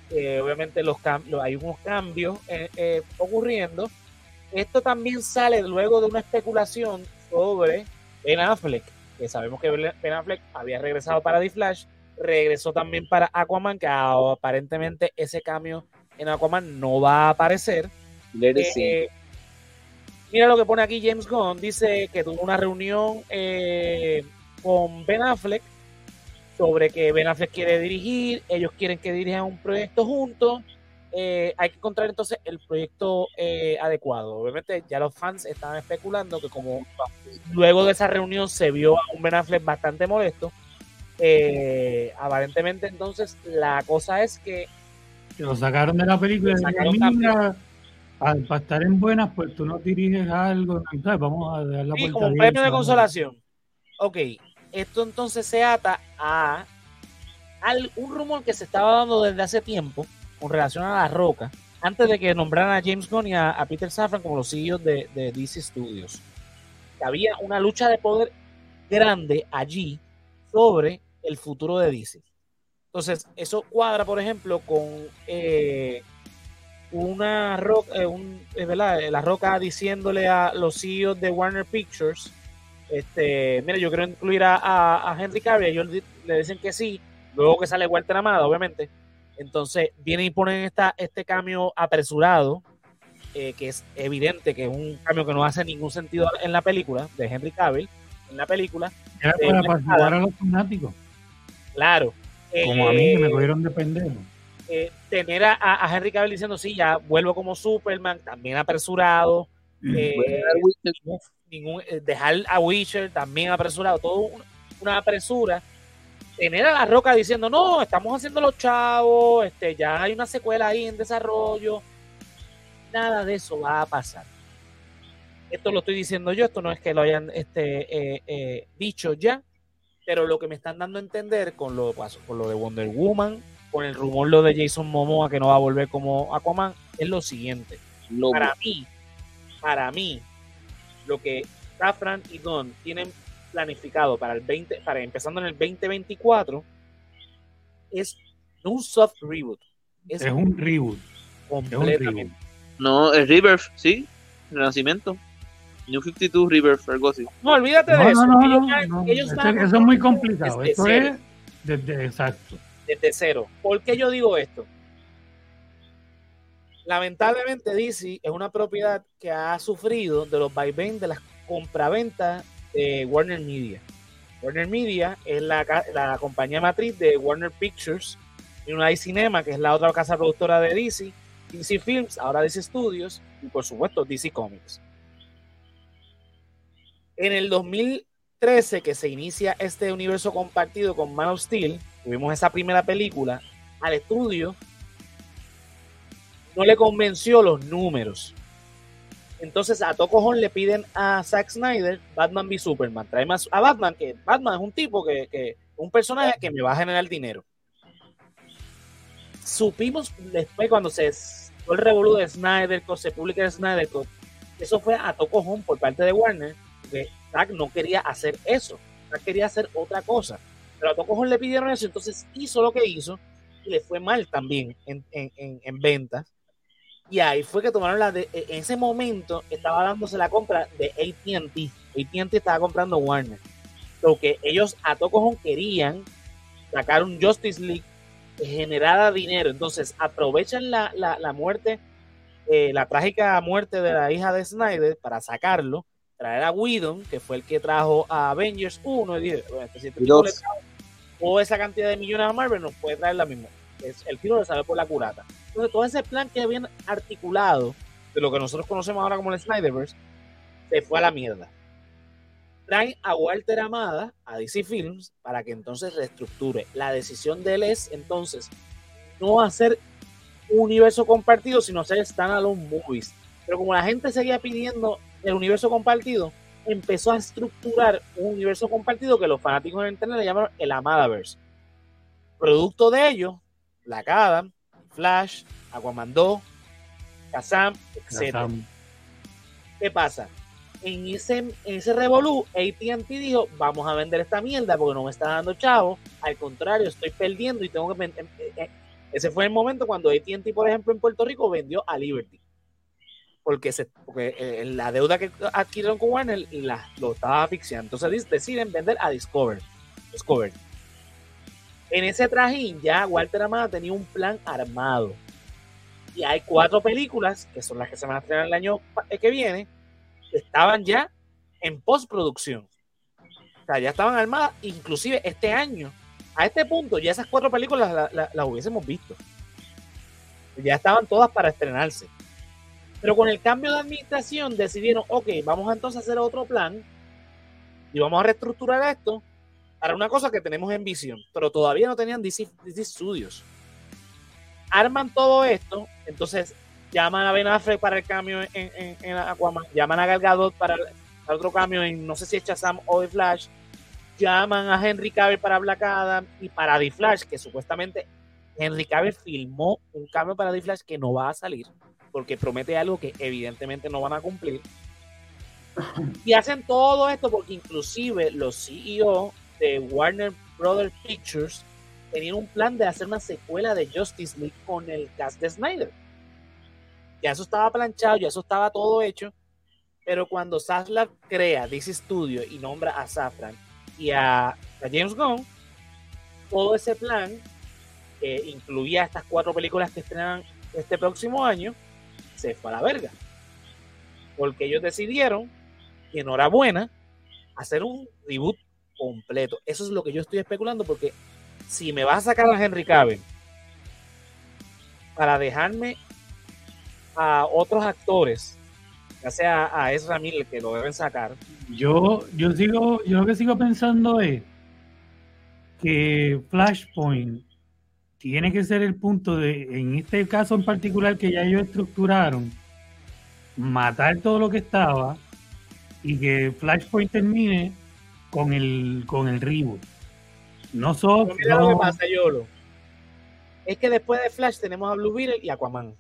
A: obviamente los hay unos cambios eh, eh, ocurriendo. Esto también sale luego de una especulación sobre Ben Affleck que sabemos que Ben Affleck había regresado para The Flash, regresó también para Aquaman, que aparentemente ese cambio en Aquaman no va a aparecer. Eh, mira lo que pone aquí James Gunn, dice que tuvo una reunión eh, con Ben Affleck sobre que Ben Affleck quiere dirigir, ellos quieren que dirijan un proyecto juntos eh, hay que encontrar entonces el proyecto eh, adecuado. Obviamente ya los fans estaban especulando que como luego de esa reunión se vio a un Ben Affleck bastante molesto, eh, aparentemente entonces la cosa es que...
B: lo sacaron de la película de para estar en buenas, pues tú no diriges algo, vamos a dar la
A: sí, como un premio de consolación. Ok, esto entonces se ata a, a un rumor que se estaba dando desde hace tiempo, con relación a La Roca, antes de que nombraran a James Gunn y a, Peter Safran como los CEOs de, DC Studios. Había una lucha de poder grande allí sobre el futuro de DC. Entonces, eso cuadra, por ejemplo, con eh, una roca, eh, eh, la roca diciéndole a los CEOs de Warner Pictures, este, mira, yo quiero incluir a, Henry Cavill, ellos le dicen que sí, luego que sale Walter Amada, obviamente, entonces vienen y ponen esta, este cambio apresurado, eh, que es evidente que es un cambio que no hace ningún sentido en la película, de Henry Cavill, en la película.
B: Era para participar a los fanáticos.
A: Claro.
B: Como a mí, que me eh, cogieron de pendejo.
A: Eh, tener a, Henry Cavill diciendo, sí, ya vuelvo como Superman, también apresurado. dejar a Witcher también apresurado, todo una apresura tener a La Roca diciendo, no, estamos haciendo los chavos, este, ya hay una secuela ahí en desarrollo. Nada de eso va a pasar. Esto lo estoy diciendo yo, esto no es que lo hayan este, eh, eh, dicho ya, pero lo que me están dando a entender con lo, con lo de Wonder Woman, con el rumor lo de Jason Momoa que no va a volver como Aquaman, es lo siguiente. para mí, para mí, lo que Safran y Don tienen planificado para el 20, para empezando en el 2024, es un soft reboot.
B: Es, un reboot.
C: Completamente. No, es Rebirth, sí, Renacimiento. New 52 Rebirth, algo así.
A: No, olvídate de eso.
B: eso es muy complicado. Esto es desde, exacto.
A: Desde cero. ¿Por qué yo digo esto? Lamentablemente DC es una propiedad que ha sufrido de los vaivenes de las compraventas de Warner Media. Warner Media es la, compañía matriz de Warner Pictures, y una Cinema, que es la otra casa productora de DC, DC Films, ahora DC Studios, y por supuesto DC Comics. En el 2013, que se inicia este universo compartido con Man of Steel, tuvimos esa primera película, al estudio no le convenció los números. Entonces a Tocojón le piden a Zack Snyder Batman v Superman. Trae más a Batman, que Batman es un tipo que, que un personaje que me va a generar dinero. Supimos después cuando se fue el revolú de Snyder, se publica de Snyder, eso fue a Tocojón por parte de Warner, que Zack no quería hacer eso. Zack quería hacer otra cosa. Pero a Tocojón le pidieron eso, entonces hizo lo que hizo y le fue mal también en, en, en ventas y ahí fue que tomaron la de, en ese momento estaba dándose la compra de AT&T. AT&T estaba comprando Warner. Lo que ellos a Tocojón querían sacar un Justice League que generara dinero. Entonces aprovechan la, la, muerte, eh, la trágica muerte de la hija de Snyder para sacarlo, traer a Whedon, que fue el que trajo a Avengers 1 y dije, bueno, este, este o esa cantidad de millones a Marvel nos puede traer la misma. Es, el tiro de saber por la curata. Entonces, todo ese plan que habían articulado de lo que nosotros conocemos ahora como el Snyderverse, se fue a la mierda. Traen a Walter Amada a DC Films para que entonces reestructure. La decisión de él es entonces no hacer un universo compartido, sino hacer standalone movies. Pero como la gente seguía pidiendo el universo compartido, empezó a estructurar un universo compartido que los fanáticos en internet le llamaron el Amadaverse. Producto de ello, Black Adam, Flash, Aquaman 2, Kazam, etc. ¿Qué pasa? En ese, en ese revolú, AT&T dijo, vamos a vender esta mierda porque no me está dando chavo. Al contrario, estoy perdiendo y tengo que... Eh, eh, ese fue el momento cuando AT&T, por ejemplo, en Puerto Rico vendió a Liberty porque, se, porque eh, la deuda que adquirieron con Warner la, lo estaba asfixiando. Entonces deciden vender a Discover. Discover. En ese trajín ya Walter Amada tenía un plan armado. Y hay cuatro películas, que son las que se van a estrenar el año que viene, que estaban ya en postproducción. O sea, ya estaban armadas, inclusive este año. A este punto, ya esas cuatro películas las hubiésemos visto. Ya estaban todas para estrenarse. Pero con el cambio de administración decidieron, ok, vamos entonces a hacer otro plan y vamos a reestructurar esto para una cosa que tenemos en visión, pero todavía no tenían DC, Studios. Arman todo esto, entonces llaman a Ben Affleck para el cambio en, en, Aquaman, llaman a Gal Gadot para, para, otro cambio en no sé si es Shazam o The Flash, llaman a Henry Cavill para Black Adam y para The Flash, que supuestamente Henry Cavill filmó un cambio para The Flash que no va a salir porque promete algo que evidentemente no van a cumplir. Y hacen todo esto porque inclusive los CEO de Warner Brothers Pictures tenían un plan de hacer una secuela de Justice League con el cast de Snyder. Ya eso estaba planchado, ya eso estaba todo hecho, pero cuando Zaslav crea DC Studio y nombra a Safran y a, a James Gunn, todo ese plan, que incluía estas cuatro películas que estrenan este próximo año, se fue a la verga. Porque ellos decidieron, y enhorabuena, hacer un reboot completo. Eso es lo que yo estoy especulando porque si me vas a sacar a Henry Cavill para dejarme a otros actores, ya sea a Ezra Miller que lo deben sacar.
B: Yo, yo sigo, yo lo que sigo pensando es que Flashpoint tiene que ser el punto de, en este caso en particular que ya ellos estructuraron, matar todo lo que estaba y que Flashpoint termine con el con el reboot. No son.
A: lo que pasa, Yolo. Es que después de Flash tenemos a Blue Beetle y Aquaman.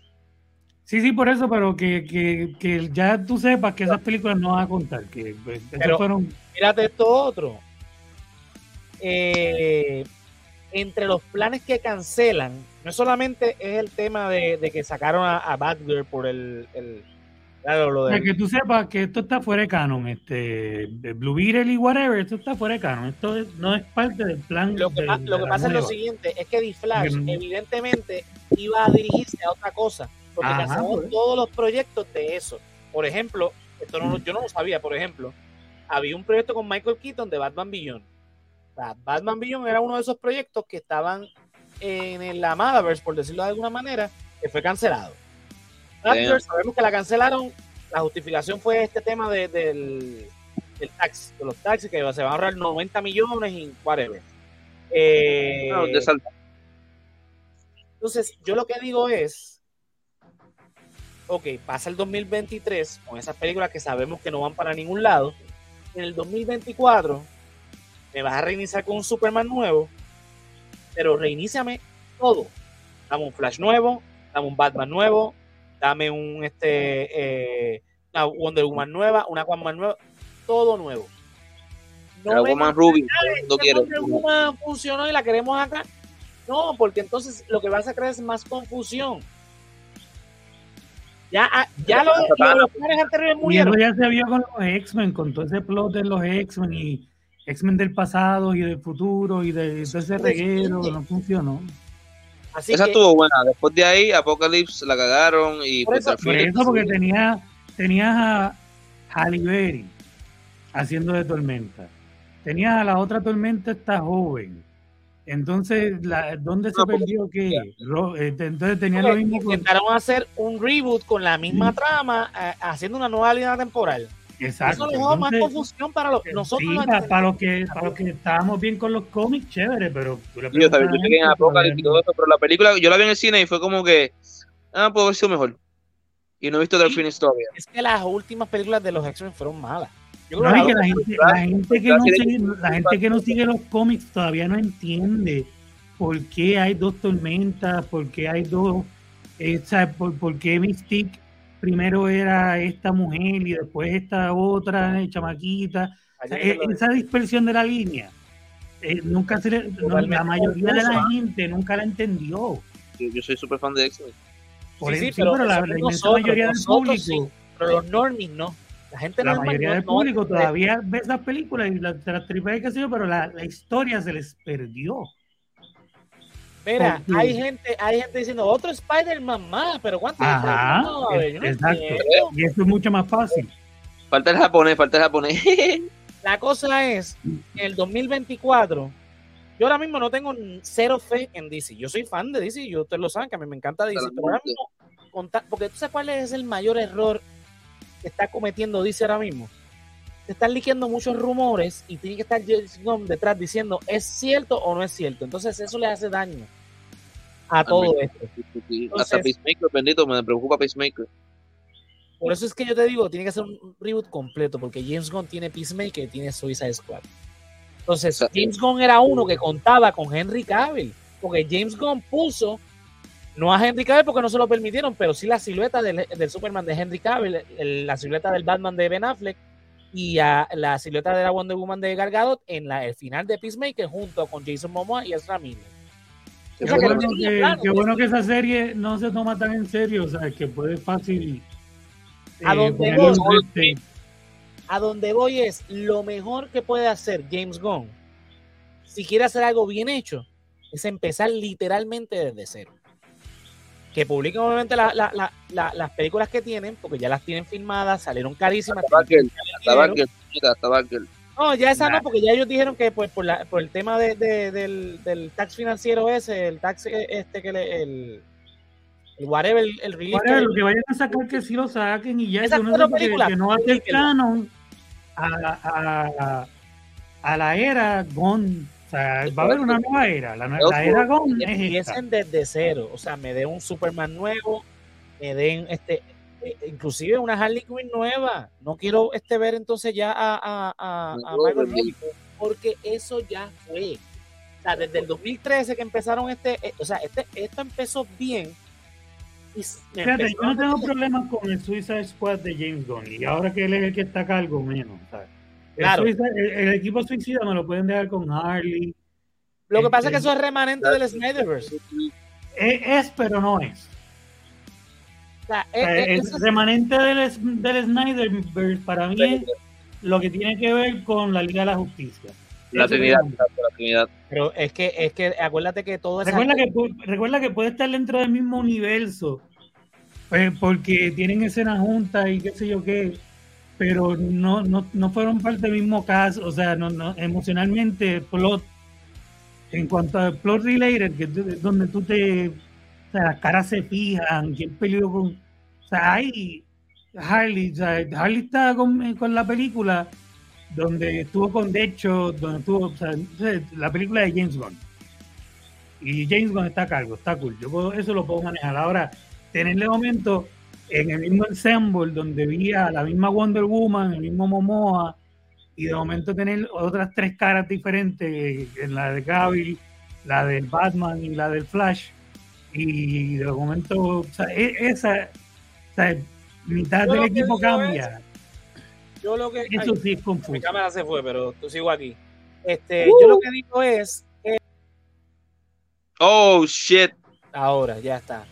B: Sí, sí, por eso, pero que, que, que ya tú sepas que esas películas no van a contar. Que,
A: pues, pero, fueron... Mírate esto otro. Eh, entre los planes que cancelan, no solamente es el tema de, que sacaron a, a Batgirl por el,
B: claro, lo de... que tú sepas que esto está fuera de canon, este Blue Beetle y whatever, esto está fuera de canon, esto no es parte del plan.
A: Lo que, pasa es lo siguiente, es que The Flash evidentemente iba a dirigirse a otra cosa, porque canceló pues. todos los proyectos de eso. Por ejemplo, esto no, yo no lo sabía, por ejemplo, había un proyecto con Michael Keaton de Batman Beyond Batman Beyond era uno de esos proyectos que estaban en la Madaverse, por decirlo de alguna manera, que fue cancelado. Sabemos que la cancelaron. La justificación fue este tema de, del, del tax, de los taxis, que se van a ahorrar 90 millones y whatever. Eh, entonces, yo lo que digo es, ok, pasa el 2023 con esas películas que sabemos que no van para ningún lado. En el 2024 me vas a reiniciar con un Superman nuevo, pero reiníciame todo. Dame un Flash nuevo, dame un Batman nuevo, dame un este eh, una Wonder Woman nueva, una Aquaman nueva, todo nuevo.
C: No Aquaman Ruby,
A: no quiero. Wonder Woman funcionó y la queremos acá. No, porque entonces lo que vas a crear es más confusión. Ya, ah, ya, los, planes anteriores murieron.
B: ya se vio con los X-Men, con todo ese plot de los X-Men y X-Men del pasado y del futuro y de, ese reguero que no funcionó.
C: Esa estuvo buena. Después de ahí, Apocalypse la cagaron y
B: por eso, porque tenía, tenías a Halle Berry haciendo de tormenta. Tenías a la otra tormenta esta joven. Entonces, la, ¿dónde se perdió qué? Este, entonces tenía lo mismo.
A: Intentaron hacer un reboot con la misma trama, eh, haciendo una nueva línea temporal.
B: Exacto.
A: Eso dejó más confusión para los, nosotros.
B: Sí, para, los que, para los que estábamos bien con los cómics, chévere, pero.
C: Yo también en Apocalypse y todo eso, pero la película, yo la vi en el cine y fue como que. Ah, puede haber sido mejor. Y no he visto Delfines todavía.
A: Es que las últimas películas de los X-Men fueron malas.
B: la, gente, la, gente, que no sigue, la gente que no sigue los cómics todavía no entiende por qué hay dos tormentas, por qué hay dos, eh, por, por, qué Mystique primero era esta mujer y después esta otra eh, chamaquita. Eh, esa dispersión de la línea, nunca se la mayoría de la gente nunca la entendió.
C: Yo, soy súper fan de X-Men.
B: Sí, pero, la, inmensa mayoría del público.
A: pero los normies no. La gente
B: la mayoría del público todavía ve esas películas y las, las tripas que sé pero la, la historia se les perdió.
A: Mira, hay gente, hay gente diciendo otro Spider-Man más, pero ¿cuántos
B: Ajá, exacto. Y eso es mucho más fácil.
C: Falta el japonés, falta el japonés.
A: La cosa es, en el 2024, yo ahora mismo no tengo cero fe en DC. Yo soy fan de DC, y ustedes lo saben, que a mí me encanta DC, pero ahora mismo, porque tú sabes cuál es el mayor error que está cometiendo DC ahora mismo se están liqueando muchos rumores y tiene que estar James detrás diciendo es cierto o no es cierto. Entonces eso le hace daño a todo esto.
C: Hasta Peacemaker, bendito, me preocupa Peacemaker.
A: Por eso es que yo te digo, tiene que ser un reboot completo, porque James Gunn tiene Peacemaker y tiene Suicide Squad. Entonces, James Gunn era uno que contaba con Henry Cavill, porque James Gunn puso, no a Henry Cavill porque no se lo permitieron, pero sí la silueta del, del Superman de Henry Cavill, la silueta del Batman de Ben Affleck, y a la silueta de la Wonder Woman de Gargadot en la, el final de Peacemaker junto con Jason Momoa y Ezra Miller.
B: Qué, bueno, que, esa serie no se toma tan en serio, o sea, que puede fácil.
A: a, eh, donde voy, a donde voy es lo mejor que puede hacer James Gunn, si quiere hacer algo bien hecho, es empezar literalmente desde cero que publiquen obviamente las películas que tienen, porque ya las tienen filmadas, salieron carísimas. No, ya esa no, porque ya ellos dijeron que pues, por, la, por el tema de, del, del, tax financiero ese, el tax e, este que le, el, el whatever, el, el
B: release. lo que vayan a sacar que sí lo saquen y ya. Esa no película, que, no hace el canon a, a, a, la era Gone va a haber una nueva era. La, nueva era Gon
A: Empiecen desde cero. O sea, me den un Superman nuevo, me den este, e, inclusive una Harley Quinn nueva. No quiero este ver entonces ya a, a, a, a Michael porque eso ya fue. O sea, desde el 2013 que empezaron este, eh, o sea, este, esto empezó bien.
B: Fíjate, yo no tengo problemas con el Suicide Squad de James Gunn y ahora que él es el que está a cargo menos, ¿sabes? Claro. El, equipo suicida me lo pueden dejar con Harley.
A: Lo que pasa es que eso es remanente del Snyderverse.
B: Es, pero no es. es, remanente del, del Snyderverse para mí es lo que tiene que ver con la Liga de la Justicia.
C: La Trinidad, la Trinidad.
A: Pero es que, es que acuérdate que todo
B: recuerda que Recuerda que puede estar dentro del mismo universo, pues, porque tienen escenas juntas y qué sé yo qué pero no, no, no fueron parte del mismo caso, o sea, no, no, emocionalmente, plot, en cuanto a plot related, que donde tú te, o sea, las caras se fijan, quién peleó con, o sea, hay Harley, o sea, Harley está con, con, la película donde estuvo con Decho, donde estuvo, o sea, la película de James Bond. Y James Bond está a cargo, está cool, yo eso lo puedo manejar. Ahora, tenerle momento en el mismo ensemble donde vi a la misma Wonder Woman, el mismo Momoa, y de momento tener otras tres caras diferentes, en la de Cavill, la del Batman y la del Flash, y de momento, o sea, e, esa, o sea, mitad del equipo cambia.
A: yo lo que
B: eso sí es confuso.
A: Mi cámara se fue, pero tú sigo aquí. Este, yo lo que digo es
C: Oh shit.
A: Ahora, ya está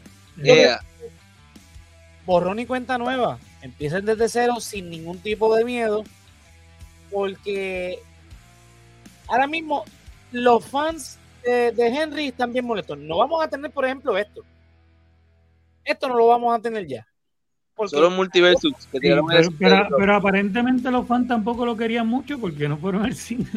A: borrón y cuenta nueva. Empiecen desde cero sin ningún tipo de miedo. Porque ahora mismo los fans de, Henry están bien molestos. No vamos a tener, por ejemplo, esto. Esto no lo vamos a tener ya.
C: Solo multiversus.
B: pero, aparentemente los fans tampoco lo querían mucho porque no fueron al cine.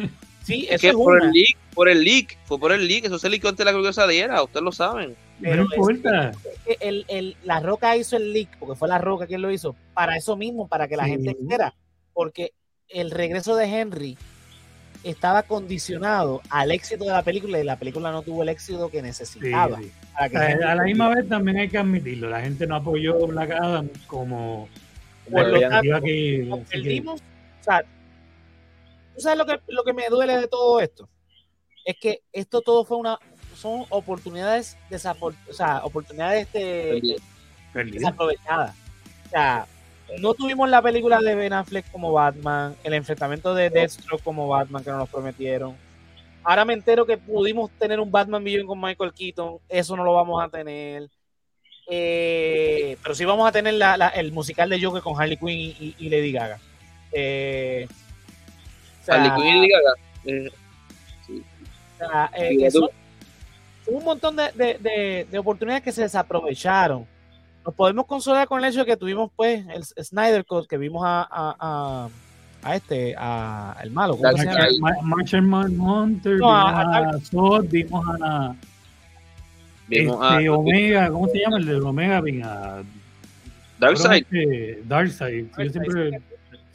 A: Sí,
C: es que por el leak, por el leak, fue por el leak, eso se liqueó antes de la que saliera, ustedes lo saben.
B: Pero no importa.
A: el, el, la Roca hizo el leak, porque fue la Roca quien lo hizo, para eso mismo, para que la gente quiera. Porque el regreso de Henry estaba condicionado al éxito de la película y la película no tuvo el éxito que necesitaba.
B: a, la misma vez también hay que admitirlo, la gente no apoyó Black Adam como
A: por lo tanto, que, perdimos, o sea, ¿Tú sabes lo que, lo que me duele de todo esto? Es que esto todo fue una, son oportunidades desafor- o sea, oportunidades de, desaprovechadas. O sea, no tuvimos la película de Ben Affleck como Batman, el enfrentamiento de Deathstroke como Batman que nos prometieron. Ahora me entero que pudimos tener un Batman Billion con Michael Keaton, eso no lo vamos a tener. Eh, pero sí vamos a tener la- la- el musical de Joker con Harley Quinn y, Lady Gaga. Eh, o sea,
C: Harley Quinn y Lady Gaga. Eh,
A: o sea, eh, que son un montón de, de- de- de oportunidades que se desaprovecharon. Nos podemos consolar con el hecho de que tuvimos pues el Snyder Cut que vimos a, a, a, a este, a el malo, ¿cómo se llama?
B: Manhunter,
A: No, a-
B: vimos a Zod, vimos a
C: vimos a
B: este, Omega, ¿cómo se llama? El de Omega, a
C: Darkseid.
B: este, Darkseid. Yo siempre,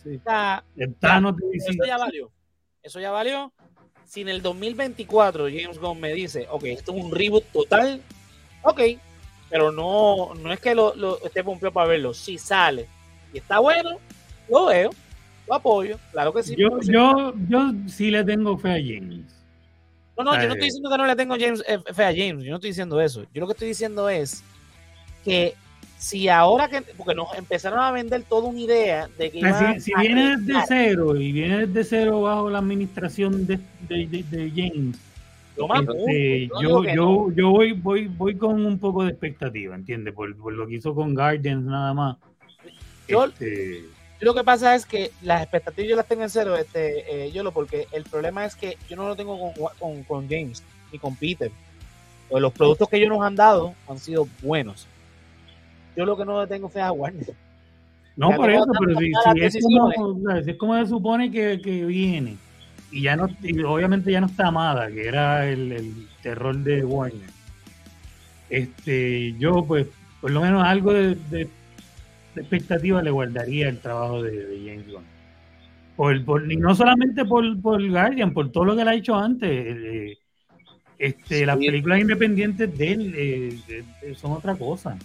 B: sí.
A: O sea,
B: El Thanos de DC.
A: Eso ya valió. Eso ya valió. Si en el 2024 James Gunn me dice, ok, esto es un reboot total, ok, pero no, no es que lo, lo esté pompeado para verlo. Si sale y está bueno, lo veo, lo apoyo, claro que sí.
B: Yo, yo, yo sí le tengo fe a James.
A: no, no, yo no estoy diciendo que no le tengo James, eh, fe a James, yo no estoy diciendo eso. Yo lo que estoy diciendo es que si ahora que, porque nos empezaron a vender toda una idea de que iban
B: si, si
A: a
B: viene desde cero y viene desde cero bajo la administración de, de, de- de James,
A: más
B: este, yo,
A: no.
B: yo, yo voy, voy, voy con un poco de expectativa, ¿entiendes? Por, por lo que hizo con Guardians nada más.
A: Yo-
B: Este,
A: Lo que pasa es que las expectativas yo las tengo en cero, este, eh, Yolo, porque el problema es que yo no lo tengo con, con, con James ni con Peter. Pues los productos que ellos nos han dado han sido buenos. Yo lo que no tengo fe a Warner.
B: no,
A: Ya
B: por eso, pero si, es, como, si es como se supone que, que viene, y ya no, y obviamente ya no está Amada, que era el, el terror de Warner. Este, yo pues, por lo menos algo de, de- de expectativa le guardaría el trabajo de, de James Gunn. Por, por- y no solamente por, por Guardian, por todo lo que él ha hecho antes. eh, este, Las
C: Sí.
B: películas independientes de él eh, son otra cosa.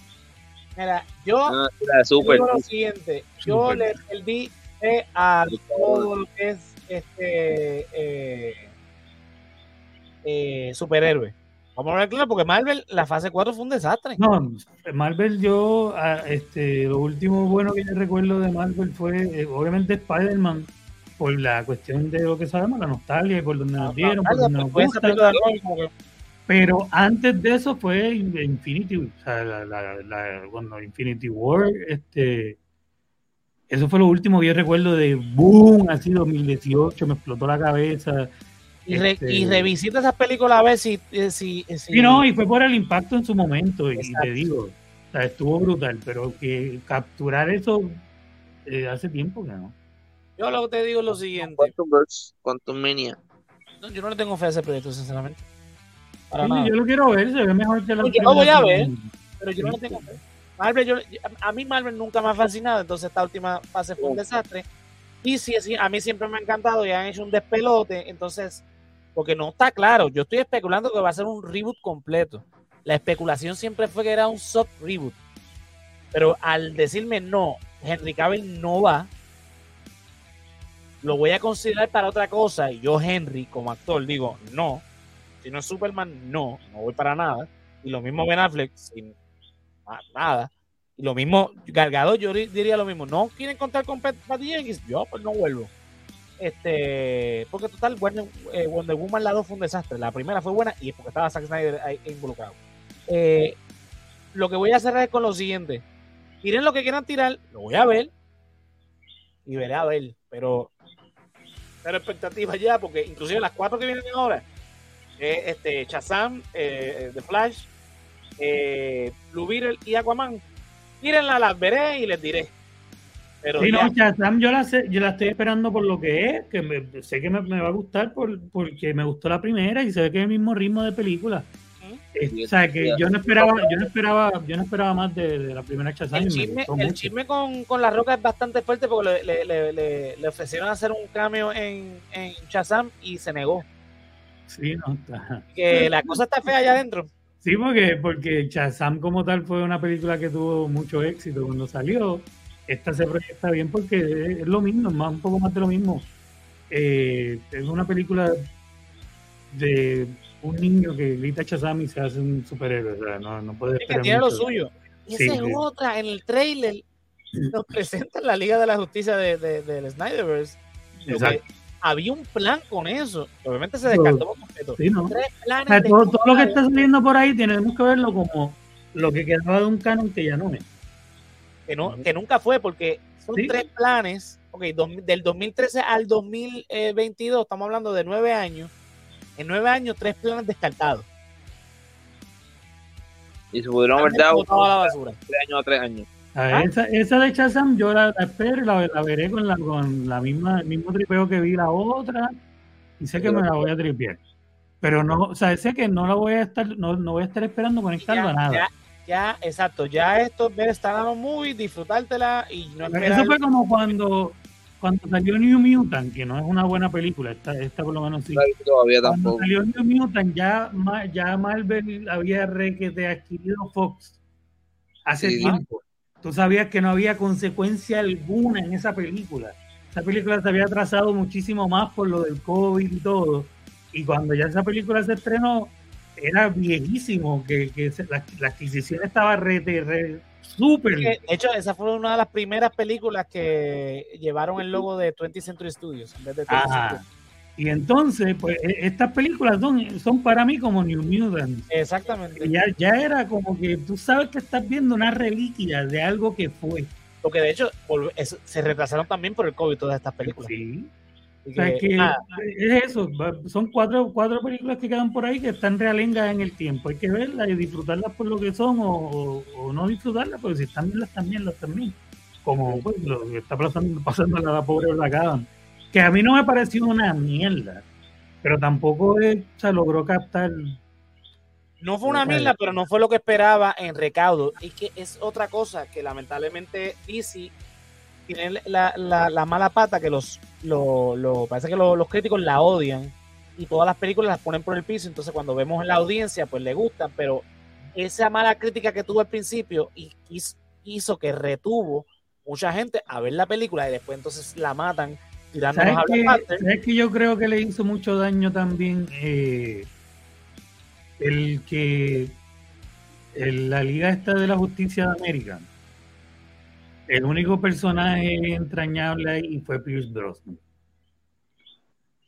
A: Mira, yo
C: Ah, Super.
A: digo lo siguiente, yo
B: Super.
A: le perdí fe a todo lo que es este eh, eh, superhéroe. Vamos a hablar claro, porque Marvel, la fase 4 fue un desastre.
B: No, Marvel yo, ah, este, lo último bueno que yo recuerdo de Marvel fue eh, obviamente Spider-Man, por la cuestión de lo que sabemos, la nostalgia y por donde nos dieron, por donde nos gusta. Pero antes de eso fue Infinity, o sea, la, la- la- cuando Infinity War, este, eso fue lo último que yo recuerdo de boom, así 2018, me explotó la cabeza.
A: Y, re-
B: Este-
A: y revisita esas películas a ver si. eh, si, si
B: Sí, no, y fue por el impacto en su momento, y
A: Exacto.
B: te digo, o sea, estuvo brutal, pero que capturar eso eh, hace tiempo que no.
A: Yo lo que te digo es lo siguiente:
C: Quantum Verse, Quantum Mania.
A: no, yo no le tengo fe a ese proyecto, sinceramente. Para
B: Sí,
A: nada.
B: yo lo quiero ver, se ve mejor que la
A: Porque lo voy a ver. Pero yo no le tengo. Marvel, yo, a mí Marvel nunca me ha fascinado, entonces esta última fase fue un desastre. Y sí, sí, a mí siempre me ha encantado y han hecho un despelote, entonces, porque no está claro, yo estoy especulando que va a ser un reboot completo. La especulación siempre fue que era un soft reboot. Pero al decirme no, Henry Cavill no va, lo voy a considerar para otra cosa. Y yo, Henry, como actor, digo no. Si no es Superman, no, no voy para nada. Y lo mismo Ben Affleck, sin nada. Y lo mismo, Gargado, yo di- diría lo mismo. No quieren contar con Pat- Jenkins, yo pues no vuelvo. Este, porque total, Wonder, eh, Wonder Woman la 2 fue un desastre. La primera fue buena y es porque estaba Zack Snyder ahí involucrado. Eh, lo que voy a cerrar es con lo siguiente. Tiren lo que quieran tirar, lo voy a ver y veré a ver, pero pero expectativas ya, porque inclusive las cuatro que vienen ahora, eh, este, Shazam, eh, The Flash, eh, Blue Beetle y Aquaman, tírenla, las veré y les diré. Pero
B: Sí,
A: ya,
B: no, Shazam yo la, sé, yo la estoy esperando por lo que es, que me- sé que me, me va a gustar por, porque me gustó la primera y se ve que es el mismo ritmo de película. Es- o sea, que yo no esperaba, yo no esperaba, yo no esperaba más de, de la primera Shazam.
A: el chisme, el con, con La Roca es bastante fuerte porque le, le- le- le- le ofrecieron hacer un cameo en, en Shazam y se negó.
B: Sí, no, está-
A: Que la cosa está fea allá adentro.
B: sí, porque, porque Shazam como tal fue una película que tuvo mucho éxito cuando salió. Esta se proyecta bien porque es lo mismo, es más, un poco más de lo mismo. eh, es una película de un niño que grita Shazam y se hace un superhéroe. O sea, no, no puede
A: esperar. Que tiene lo suyo. Y esa es otra. En el trailer nos presentan la Liga de la Justicia de, de, del Snyderverse. Había un plan con eso. Obviamente se descartó por completo.
B: todo, lo que está saliendo por ahí tenemos que verlo como lo que quedaba de un canon que ya no es.
A: Que, no, que nunca fue, porque son tres planes. Ok, del 2013 al 2022, estamos hablando de nueve años en nueve años, tres planes descartados.
C: Y se pudieron haber dado tres años a tres años.
B: ¿Ah? esa, esa, de Chazam yo la, espero y la, veré con la, con la misma, el mismo tripeo que vi la otra y sé que me la voy a tripear. Pero no, o sea, sé que no la voy a estar, no, no voy a estar esperando conectarlo a nada.
A: Ya, ya, exacto, ya esto ver estar muy disfrutártela y no
B: Eso fue como cuando cuando salió New Mutant, que no es una buena película, esta, esta por lo menos sí.
C: Todavía cuando
B: salió New Mutant, ya, ya Marvel había re que te adquirido Fox hace tiempo. Tú sabías que no había consecuencia alguna en esa película. Esa película se había atrasado muchísimo más por lo del COVID y todo. Y cuando ya esa película se estrenó, era viejísimo, que, que la, la, adquisición estaba re, re Súper.
A: De hecho, esa fue una de las primeras películas que llevaron el logo de 20th Century Studios en vez de
B: Y entonces, pues, e, estas películas son, son para mí como New Mutants.
A: Exactamente.
B: Ya, ya era como que tú sabes que estás viendo una reliquia de algo que fue.
A: Porque de hecho, se retrasaron también por el COVID todas estas películas.
B: Sí. O sea, que es eso, son cuatro, cuatro películas que quedan por ahí que están realengas en el tiempo. Hay que verlas y disfrutarlas por lo que son o, no disfrutarlas, porque si están bien, las también, las también. Como pues, lo que está pasando, pasando a la pobre Black Adam. Que a mí no me pareció una mierda, pero tampoco se logró captar.
A: No fue una mierda, pero no fue lo que esperaba en recaudo. Y que es otra cosa que lamentablemente DC tiene la, la, mala pata que los lo, parece que los críticos la odian y todas las películas las ponen por el piso, entonces cuando vemos en la audiencia pues le gustan, pero esa mala crítica que tuvo al principio y hizo que retuvo mucha gente a ver la película y después entonces la matan tirándonos
B: a ¿Sabes que yo creo que le hizo mucho daño también eh, el que la liga esta de la justicia de América el único personaje entrañable ahí fue Pierce Brosnan.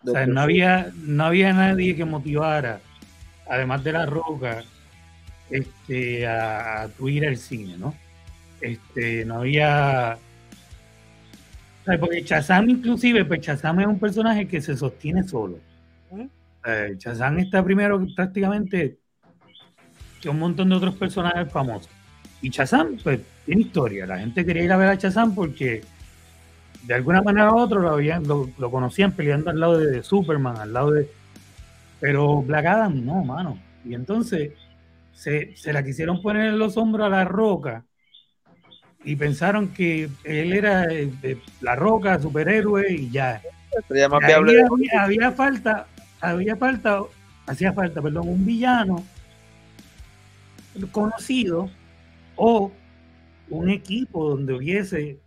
B: O sea, no había, no había nadie que motivara, además de la roca, este, a, a tu ir al cine, ¿no? Este, no había. Porque Chazam, inclusive, pues Chazam es un personaje que se sostiene solo. Eh, Chazam está primero prácticamente que un montón de otros personajes famosos. Y Chazam, pues, tiene historia. La gente quería ir a ver a Chazam porque de alguna manera u otra lo, habían, lo, conocían peleando al lado de, Superman, al lado de. Pero Black Adam no, mano. Y entonces se, la quisieron poner en los hombros a la roca y pensaron que él era eh, la roca, superhéroe y ya. Había, había, falta, había falta, hacía falta, perdón, un villano conocido o un equipo donde hubiese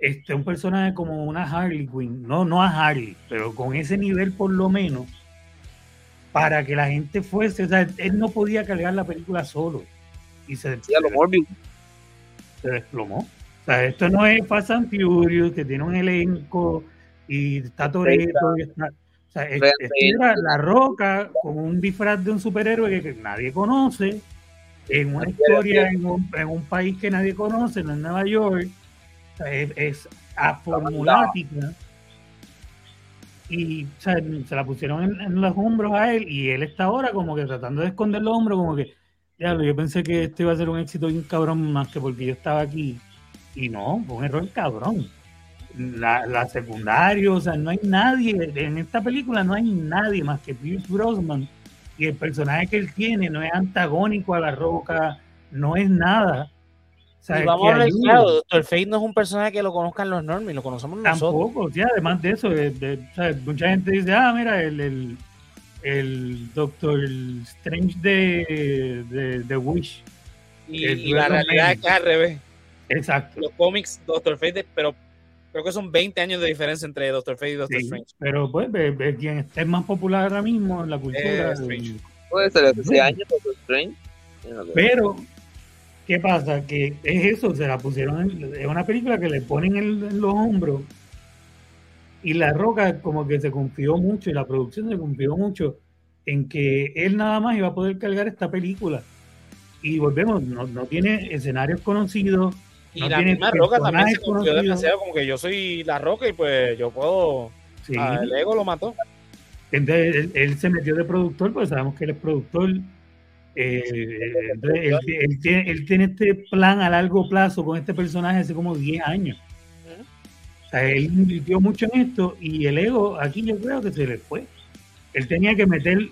B: este, un personaje como una Harley Quinn, no, no a Harley, pero con ese nivel por lo menos, para que la gente fuese, o sea, él no podía cargar la película solo. Y se,
C: sí, lo
B: se desplomó. O sea, esto no es Fast and Furious, que tiene un elenco y está Toreto. Está, o sea, es, era La Roca con un disfraz de un superhéroe que nadie conoce en una historia en un, en un, país que nadie conoce, no en Nueva York, es, es aformulática. Y se la pusieron en, los hombros a él y él está ahora como que tratando de esconder los hombros, como que, ya, yo pensé que este iba a ser un éxito bien cabrón más que porque yo estaba aquí. Y no, fue un error cabrón. La, la secundaria, o sea, no hay nadie, en esta película no hay nadie más que Pierce Brosnan y el personaje que él tiene no es antagónico a la roca, no es nada.
A: y vamos a ver, claro, Doctor Fate no es un personaje que lo conozcan los normies, lo conocemos nosotros.
B: Tampoco, sí, además de eso, mucha gente dice, ah, mira, el, el, el Doctor Strange de, de, Wish.
A: Y, la realidad es que al revés.
B: Exacto.
A: Los cómics, Doctor Fate, pero creo que son 20 años de diferencia entre Doctor Fate y Doctor Strange.
B: Pero pues, ve, quien esté más popular ahora mismo en la cultura.
C: Eh, Puede ser ese año Doctor Strange.
B: Pero, ¿qué pasa? Que es eso, se la pusieron, en, es una película que le ponen en, los hombros y La Roca como que se confió mucho y la producción se confió mucho en que él nada más iba a poder cargar esta película. Y volvemos, no, no tiene escenarios conocidos,
A: y la misma Roca también se confió demasiado, como que yo soy la Roca y pues yo puedo. Sí. Ah, el ego lo mató.
B: Entonces él, se metió de productor, pues sabemos que él es productor. Eh, él, tiene, él, tiene, este plan a largo plazo con este personaje hace como 10 años. Él invirtió mucho en esto y el ego aquí yo creo que se le fue. Él tenía que meter,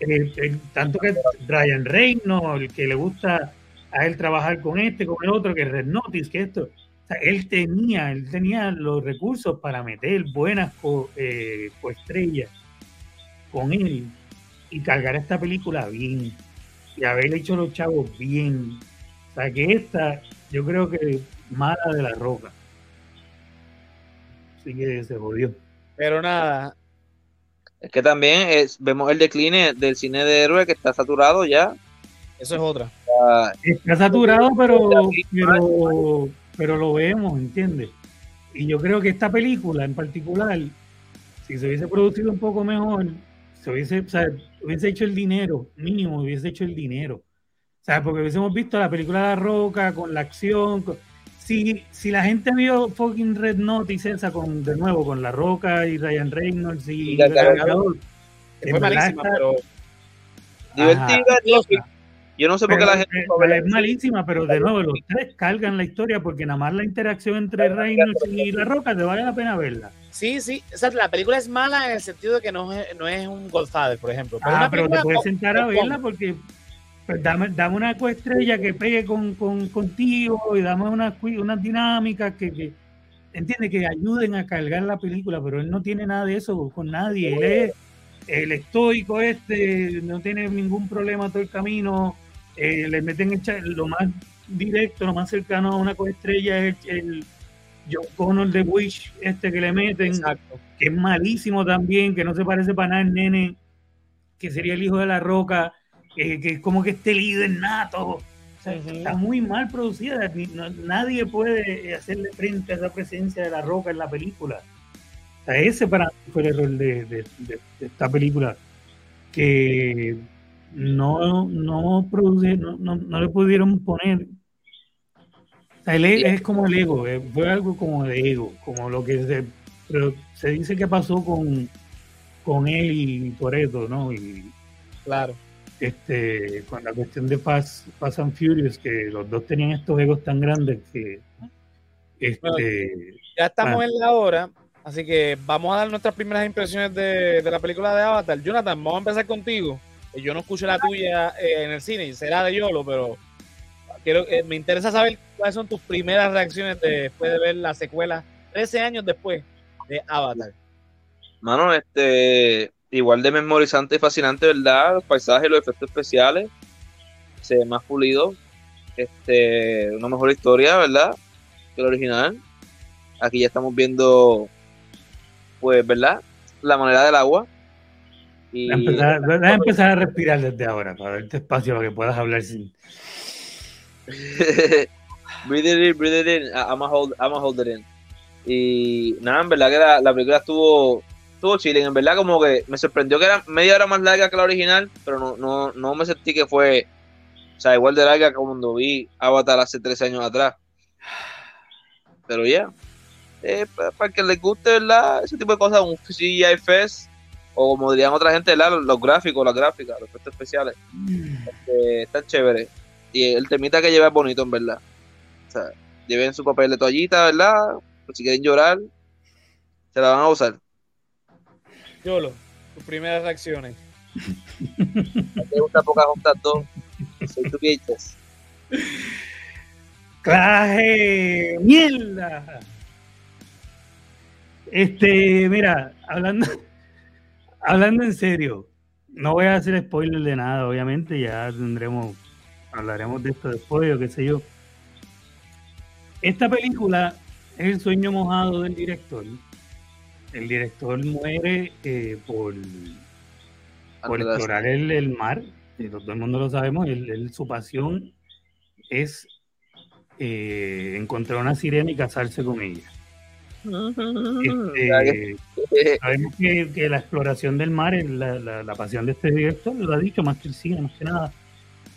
B: eh, tanto que Ryan Reynolds, el que le gusta a él trabajar con este, con el otro, que Red Notice, que esto. Él tenía, él tenía los recursos para meter buenas co, eh, coestrellas con él y cargar esta película bien y haberle hecho los chavos bien. O sea, que esta, yo creo que mala de la roca. Así que se jodió.
A: Pero nada.
C: Es que también es, vemos el decline del cine de héroe que está saturado ya.
A: Eso es otra.
B: Está saturado, pero, pero, lo vemos, ¿entiendes? Y yo creo que esta película en particular, si se hubiese producido un poco mejor, se hubiese, hubiese hecho el dinero, mínimo hubiese hecho el dinero. O sea, porque hubiésemos visto la película de La Roca con la acción. Si, si la gente vio fucking Red Notice esa con, de nuevo, con La Roca y Ryan Reynolds y, y el cargador,
A: fue malísima, pero
C: divertida, yo no sé por qué la gente.
B: es malísima, pero de nuevo, los tres cargan la historia porque nada más la interacción entre Reynolds y La Roca te vale la pena verla.
A: Sí, sí. O sea, la película es mala en el sentido de que no es, no es un Godfather, por ejemplo.
B: Pero ah, pero te puedes sentar a verla porque pues, dame, dame, una coestrella que pegue con, con, contigo y dame unas una dinámicas que, que entiende que ayuden a cargar la película, pero él no tiene nada de eso con nadie. Él es el estoico este, no tiene ningún problema todo el camino. Eh, le meten lo más directo, lo más cercano a una coestrella es el, el John Connor de Wish, este que le meten, que es malísimo también, que no se parece para nada al nene, que sería el hijo de la roca, que es como que este líder nato. Está muy mal producida, nadie puede hacerle frente a esa presencia de la roca en la película. ese para mí fue el error de esta película, que no, no, produce, no, no, le pudieron poner. E, es como el ego, eh, fue algo como de ego, como lo que se, pero se dice que pasó con, con él y por eso, ¿no? Y,
A: claro.
B: Este, con la cuestión de Fast, and Furious, que los dos tenían estos egos tan grandes que. Este,
A: ya estamos ah. en la hora, así que vamos a dar nuestras primeras impresiones de, de la película de Avatar. Jonathan, vamos a empezar contigo. Yo no escucho la tuya eh, en el cine, será de Yolo, pero quiero, eh, me interesa saber cuáles son tus primeras reacciones después de ver la secuela 13 años después de Avatar.
C: Mano, este, igual de memorizante y fascinante, ¿verdad? Los paisajes, los efectos especiales, se ve más pulido, este, una mejor historia, ¿verdad? Que el original. Aquí ya estamos viendo, pues, ¿verdad? La manera del agua,
B: y... Empezar, a empezar a respirar desde ahora para darte espacio para que puedas hablar sin.
C: breathe it in, breathe it in. I'm a hold, I'm a hold it in. Y nada, en verdad que la, la película estuvo estuvo chilling. En verdad, como que me sorprendió que era media hora más larga que la original, pero no, no, no me sentí que fue. O sea, igual de larga como cuando vi Avatar hace 13 años atrás. Pero ya. Eh, para, que les guste, ¿verdad? Ese tipo de cosas, un CGI Fest o como dirían otra gente, los, gráficos, las gráficas, los efectos especiales. Este, están chéveres. Y el temita que lleva es bonito, en verdad. O sea, lleven su papel de toallita, ¿verdad? Pues si quieren llorar, se la van a usar.
A: Yolo, tus primeras reacciones.
C: ¿Te gusta juntas dos? Soy tu bichas.
B: ¡Claje! ¡Mierda! Este, mira, hablando hablando en serio, no voy a hacer spoiler de nada, obviamente, ya tendremos, hablaremos de esto después o qué sé yo. Esta película, es el sueño mojado del director. El director muere eh, por, por explorar el, el mar, todo el mundo lo sabemos, su pasión es eh, encontrar una sirena y casarse con ella. Este, sabemos que, la exploración del mar es la, la, pasión de este director, lo ha dicho más que el cine, más que nada.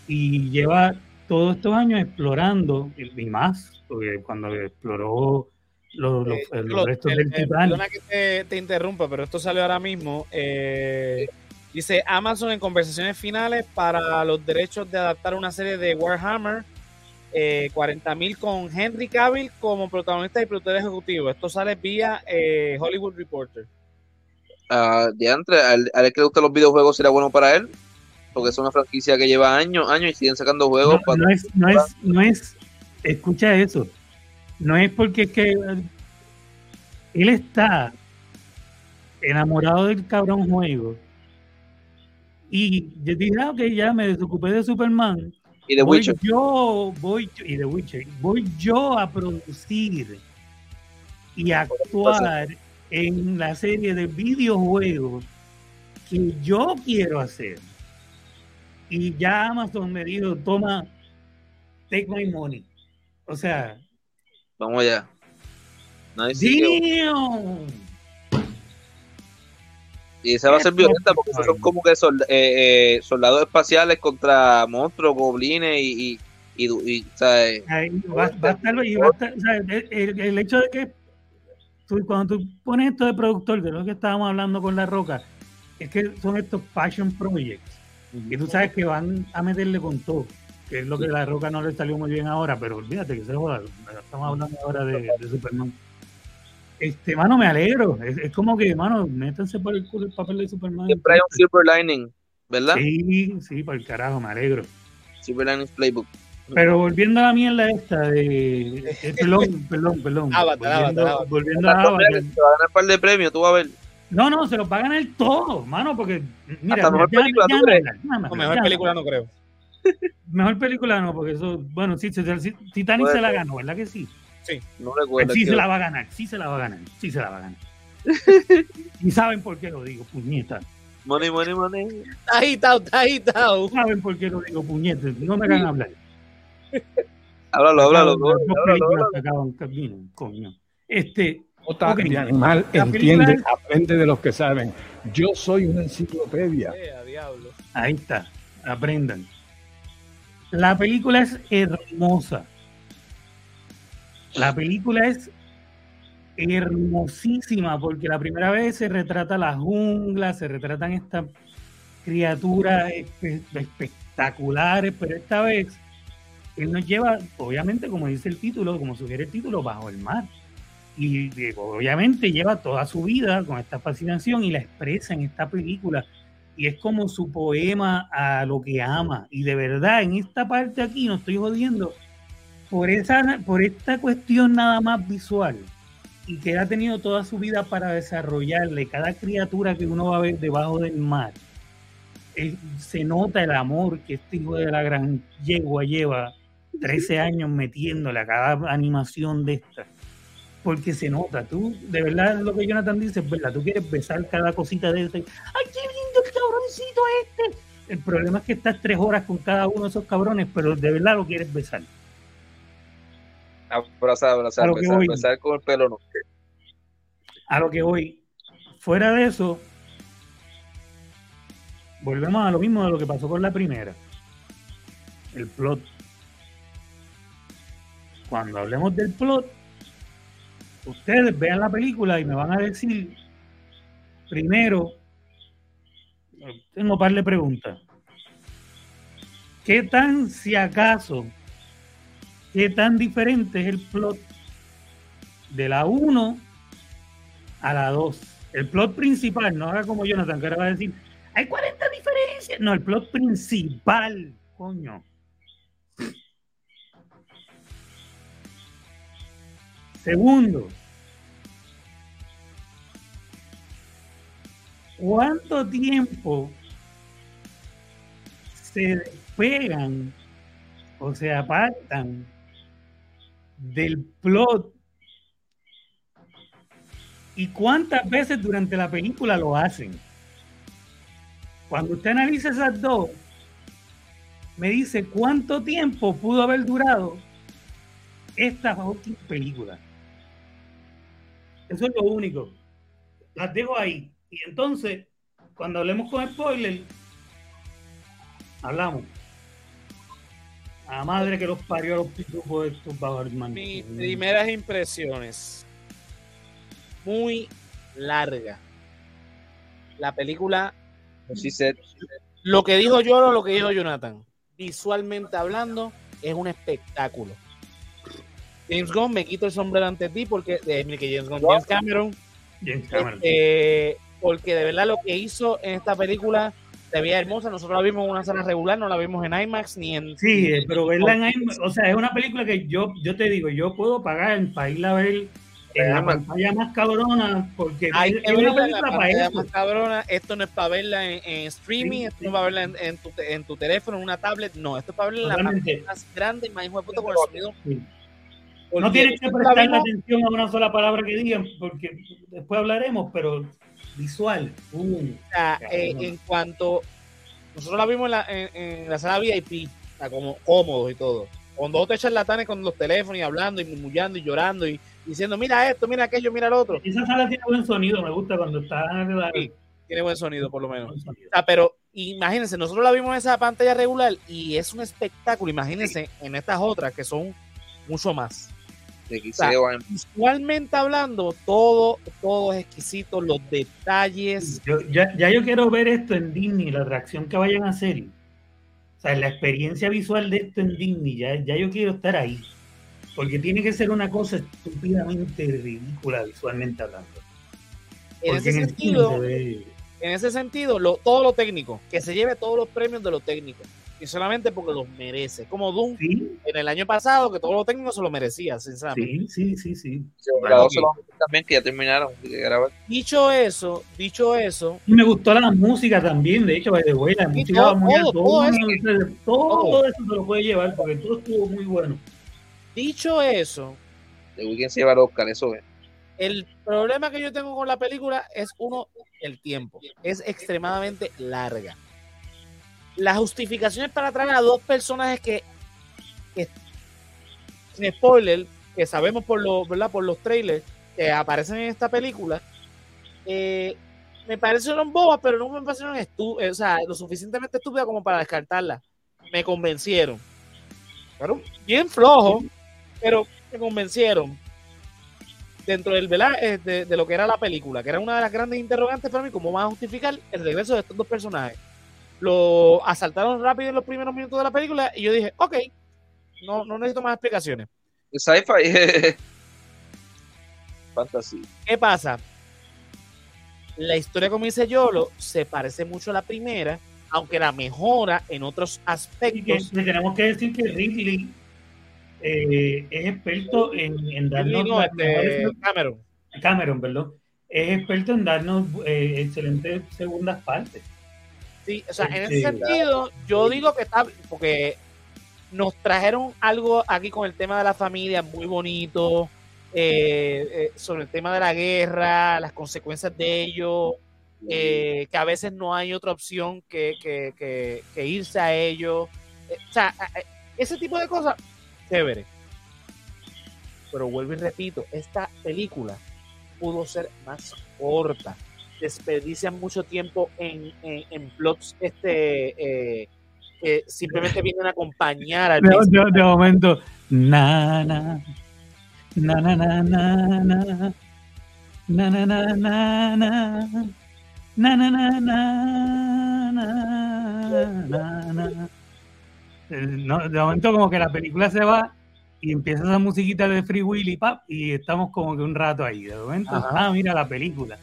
B: Y lleva todos estos años explorando, y más, porque cuando exploró los, los, eh, restos del Titán.
A: Perdona que te, te, interrumpa, pero esto salió ahora mismo. Eh, dice Amazon en conversaciones finales para los derechos de adaptar una serie de Warhammer eh, 40.000 con Henry Cavill como protagonista y productor ejecutivo. Esto sale vía eh, Hollywood Reporter.
C: Uh, de entre, a él, que le gustan los videojuegos será bueno para él, porque es una franquicia que lleva años, años y siguen sacando juegos.
B: No, es, no, es, no es, escucha eso, no es porque es que él está enamorado del cabrón juego y yo dije, ah, ok, ya me desocupé de Superman
C: y de Witcher.
B: Yo voy, y de Witcher, voy yo a producir y actuar en la serie de videojuegos que yo quiero hacer. Y ya Amazon me dijo, toma, take my money. O sea.
C: Vamos allá. Y esa va a ser violenta porque son como que eh, eh, soldados espaciales contra monstruos, goblines y. y, y,
B: va, a estar, y va a estar, el, hecho de que cuando tú pones esto de productor, de lo que estábamos hablando con La Roca, es que son estos passion projects. Y tú sabes que van a meterle con todo, que es lo que La Roca no le salió muy bien ahora, pero olvídate que se joda. Estamos hablando ahora de, de Superman. Este, mano, me alegro. Es, como que, mano, métanse por el culo el papel de Superman.
C: Siempre hay un silver lining, ¿verdad?
B: Sí, sí, por el carajo, me alegro.
C: Silver lining playbook.
B: Pero volviendo a la mierda esta de. Eh, perdón, perdón, perdón. volviendo, volviendo a Avatar.
C: Te va a ganar un par de premios, tú vas a ver.
B: No, no, se los va a ganar todo, mano, porque. Mira,
C: Hasta mejor película, ¿tú crees?
A: Mejor película no creo.
B: Mejor película no, porque eso. Bueno, sí, Titanic se la ganó, ¿verdad que sí?
A: Sí.
C: No recuerdo.
B: Sí se la va a ganar, sí se la va a ganar, sí se la va a ganar. y saben por qué lo digo, puñeta.
C: Money, money, money.
A: Está agitado, está agitado.
B: Saben por qué lo digo, puñeta. No me hagan hablar.
C: háblalo, háblalo.
B: Coño. Este.
D: Otra okay. animal entiende, aprende de los que saben. Yo soy una enciclopedia.
A: Eh,
B: Ahí está, aprendan. La película es hermosa. La película es hermosísima porque la primera vez se retrata la jungla, se retratan estas criaturas espectaculares, pero esta vez él nos lleva, obviamente, como dice el título, como sugiere el título, bajo el mar. Y obviamente lleva toda su vida con esta fascinación y la expresa en esta película. Y es como su poema a lo que ama. Y de verdad, en esta parte aquí, no estoy jodiendo, por, esa, por esta cuestión nada más visual y que ha tenido toda su vida para desarrollarle cada criatura que uno va a ver debajo del mar, se nota el amor que este hijo de la gran yegua lleva 13 años metiéndole a cada animación de esta. Porque se nota, tú, de verdad lo que Jonathan dice verdad, tú quieres besar cada cosita de ese. ¡Ay, cabroncito este! El problema es que estás tres horas con cada uno de esos cabrones, pero de verdad lo quieres besar.
C: Abrazar, abrazar, abrazar, con el pelo no.
B: A lo que voy. Fuera de eso, volvemos a lo mismo de lo que pasó con la primera. El plot. Cuando hablemos del plot, ustedes vean la película y me van a decir, primero, tengo par de preguntas. ¿Qué tan, si acaso, qué tan diferente es el plot de la 1 a la 2. El plot principal, no haga como Jonathan, que ahora va a decir, hay 40 diferencias. No, el plot principal, coño. Segundo, ¿cuánto tiempo se despegan o se apartan del plot ¿Y cuántas veces durante la película lo hacen? Cuando usted analiza esas dos, me dice cuánto tiempo pudo haber durado esta película. Eso es lo único. Las dejo ahí. Y entonces, cuando hablemos con spoiler, hablamos. A la madre que los parió a los pitufos de estos Babarman.
A: Mis primeras impresiones. Muy larga. La película. Lo que dijo yo, lo que dijo Jonathan. Visualmente hablando, es un espectáculo. James Gunn, me quito el sombrero ante ti porque eh, que James Gunn, James Cameron,
B: James Cameron.
A: eh, porque de verdad lo que hizo en esta película se veía hermosa. Nosotros la vimos en una sala regular, no la vimos en IMAX ni en.
B: Sí, pero verla en IMAX, o sea, es una película que yo, yo te digo, yo puedo pagar para irla a ver en la pantalla más cabrona, porque
A: Hay
B: es, una película para eso.
A: más cabrona. Esto no es para verla en, en streaming,
B: Sí,
A: esto
B: sí.
A: no es para verla en, en tu, en tu teléfono, en una tablet. No, esto es para verla en la pantalla más grande y más hijo de puta con el sonido.
B: Sí.
A: Porque
B: No tienes que prestarle
A: vimos-
B: atención a una sola palabra que digan, porque después hablaremos, pero visual.
A: eh, en cuanto nosotros la vimos en la, en, en la sala VIP, como cómodos y todo, con dos o tres charlatanes con los teléfonos y hablando y murmullando y llorando y diciendo, mira esto, mira aquello, mira lo otro.
B: esa sala tiene buen sonido, me gusta cuando está
A: Sí. Tiene buen sonido, por lo menos. sea, pero imagínense, nosotros la vimos en esa pantalla regular y es un espectáculo. Imagínense en estas otras que son mucho más.
C: De
A: sea. Visualmente hablando, todo, todo es exquisito, los detalles.
B: Yo- ya, ya yo quiero ver esto en Disney, la reacción que vayan a hacer. O sea, la experiencia visual de esto en Disney, ya, ya yo quiero estar ahí. Porque tiene que ser una cosa estúpidamente ridícula visualmente hablando.
A: En ese sentido,
B: cine se ve-
A: en ese sentido, lo, todo lo técnico, que se lleve todos los premios de lo técnico. Y solamente porque los merece. Como Doom
B: Sí,
A: en el año pasado, que todo lo técnico se lo merecía, sinceramente.
B: sí, sí, sí, sí.
C: También, que ya terminaron de grabar.
A: Dicho eso, dicho eso,
B: Y me gustó la música también, de hecho, by the way, la música
A: todo,
B: muy
A: todo,
B: tono,
A: todo eso.
B: todo,
A: Todo.
B: eso se lo puede llevar, porque todo estuvo muy bueno.
A: dicho eso,
C: The Weeknd se lleva el Oscar, eso es.
A: El problema que yo tengo con la película es uno, el tiempo. Es extremadamente larga. Las justificaciones para traer a dos personajes que, sin spoiler, que sabemos por los, ¿verdad? por los trailers que aparecen en esta película, eh, me parecieron bobas, pero no me parecieron eh, o sea, lo suficientemente estúpidas como para descartarlas. Me convencieron. Pero bien flojo, pero me convencieron dentro del ¿verdad? Eh, de, de lo que era la película, que era una de las grandes interrogantes para mí, cómo van a justificar el regreso de estos dos personajes. Lo asaltaron rápido en los primeros minutos de la película y yo dije, ok, no, no necesito más explicaciones.
C: El sci-fi. Fantasía.
A: ¿Qué pasa? La historia, como dice Yolo, se parece mucho a la primera, aunque la mejora en otros
B: Y que,
A: aspectos.
B: que tenemos que decir que Ridley eh, es experto en, en darnos
A: No, este, Cameron.
B: Cameron, perdón, es experto en darnos eh, excelentes segundas partes.
A: Sí, o sea, en ese sentido, yo digo que está, porque nos trajeron algo aquí con el tema de la familia muy bonito, eh, eh, sobre el tema de la guerra, las consecuencias de ello, eh, que a veces no hay otra opción que, que- que- que irse a ello. O sea, ese tipo de cosas, chévere. Pero vuelvo y repito, esta película pudo ser más corta desperdician mucho tiempo en, en, en plots este eh, que simplemente vienen a acompañar al
B: De, de- de momento, na, na, na, na, na, na, na, na, na, na, na, na, na, na, na, na, na, na, na. Eh, no, de momento como que la película se va y empieza esa musiquita de Free Willy pap, y estamos como que un rato ahí. De momento,
A: Ajá.
B: ah, mira la película.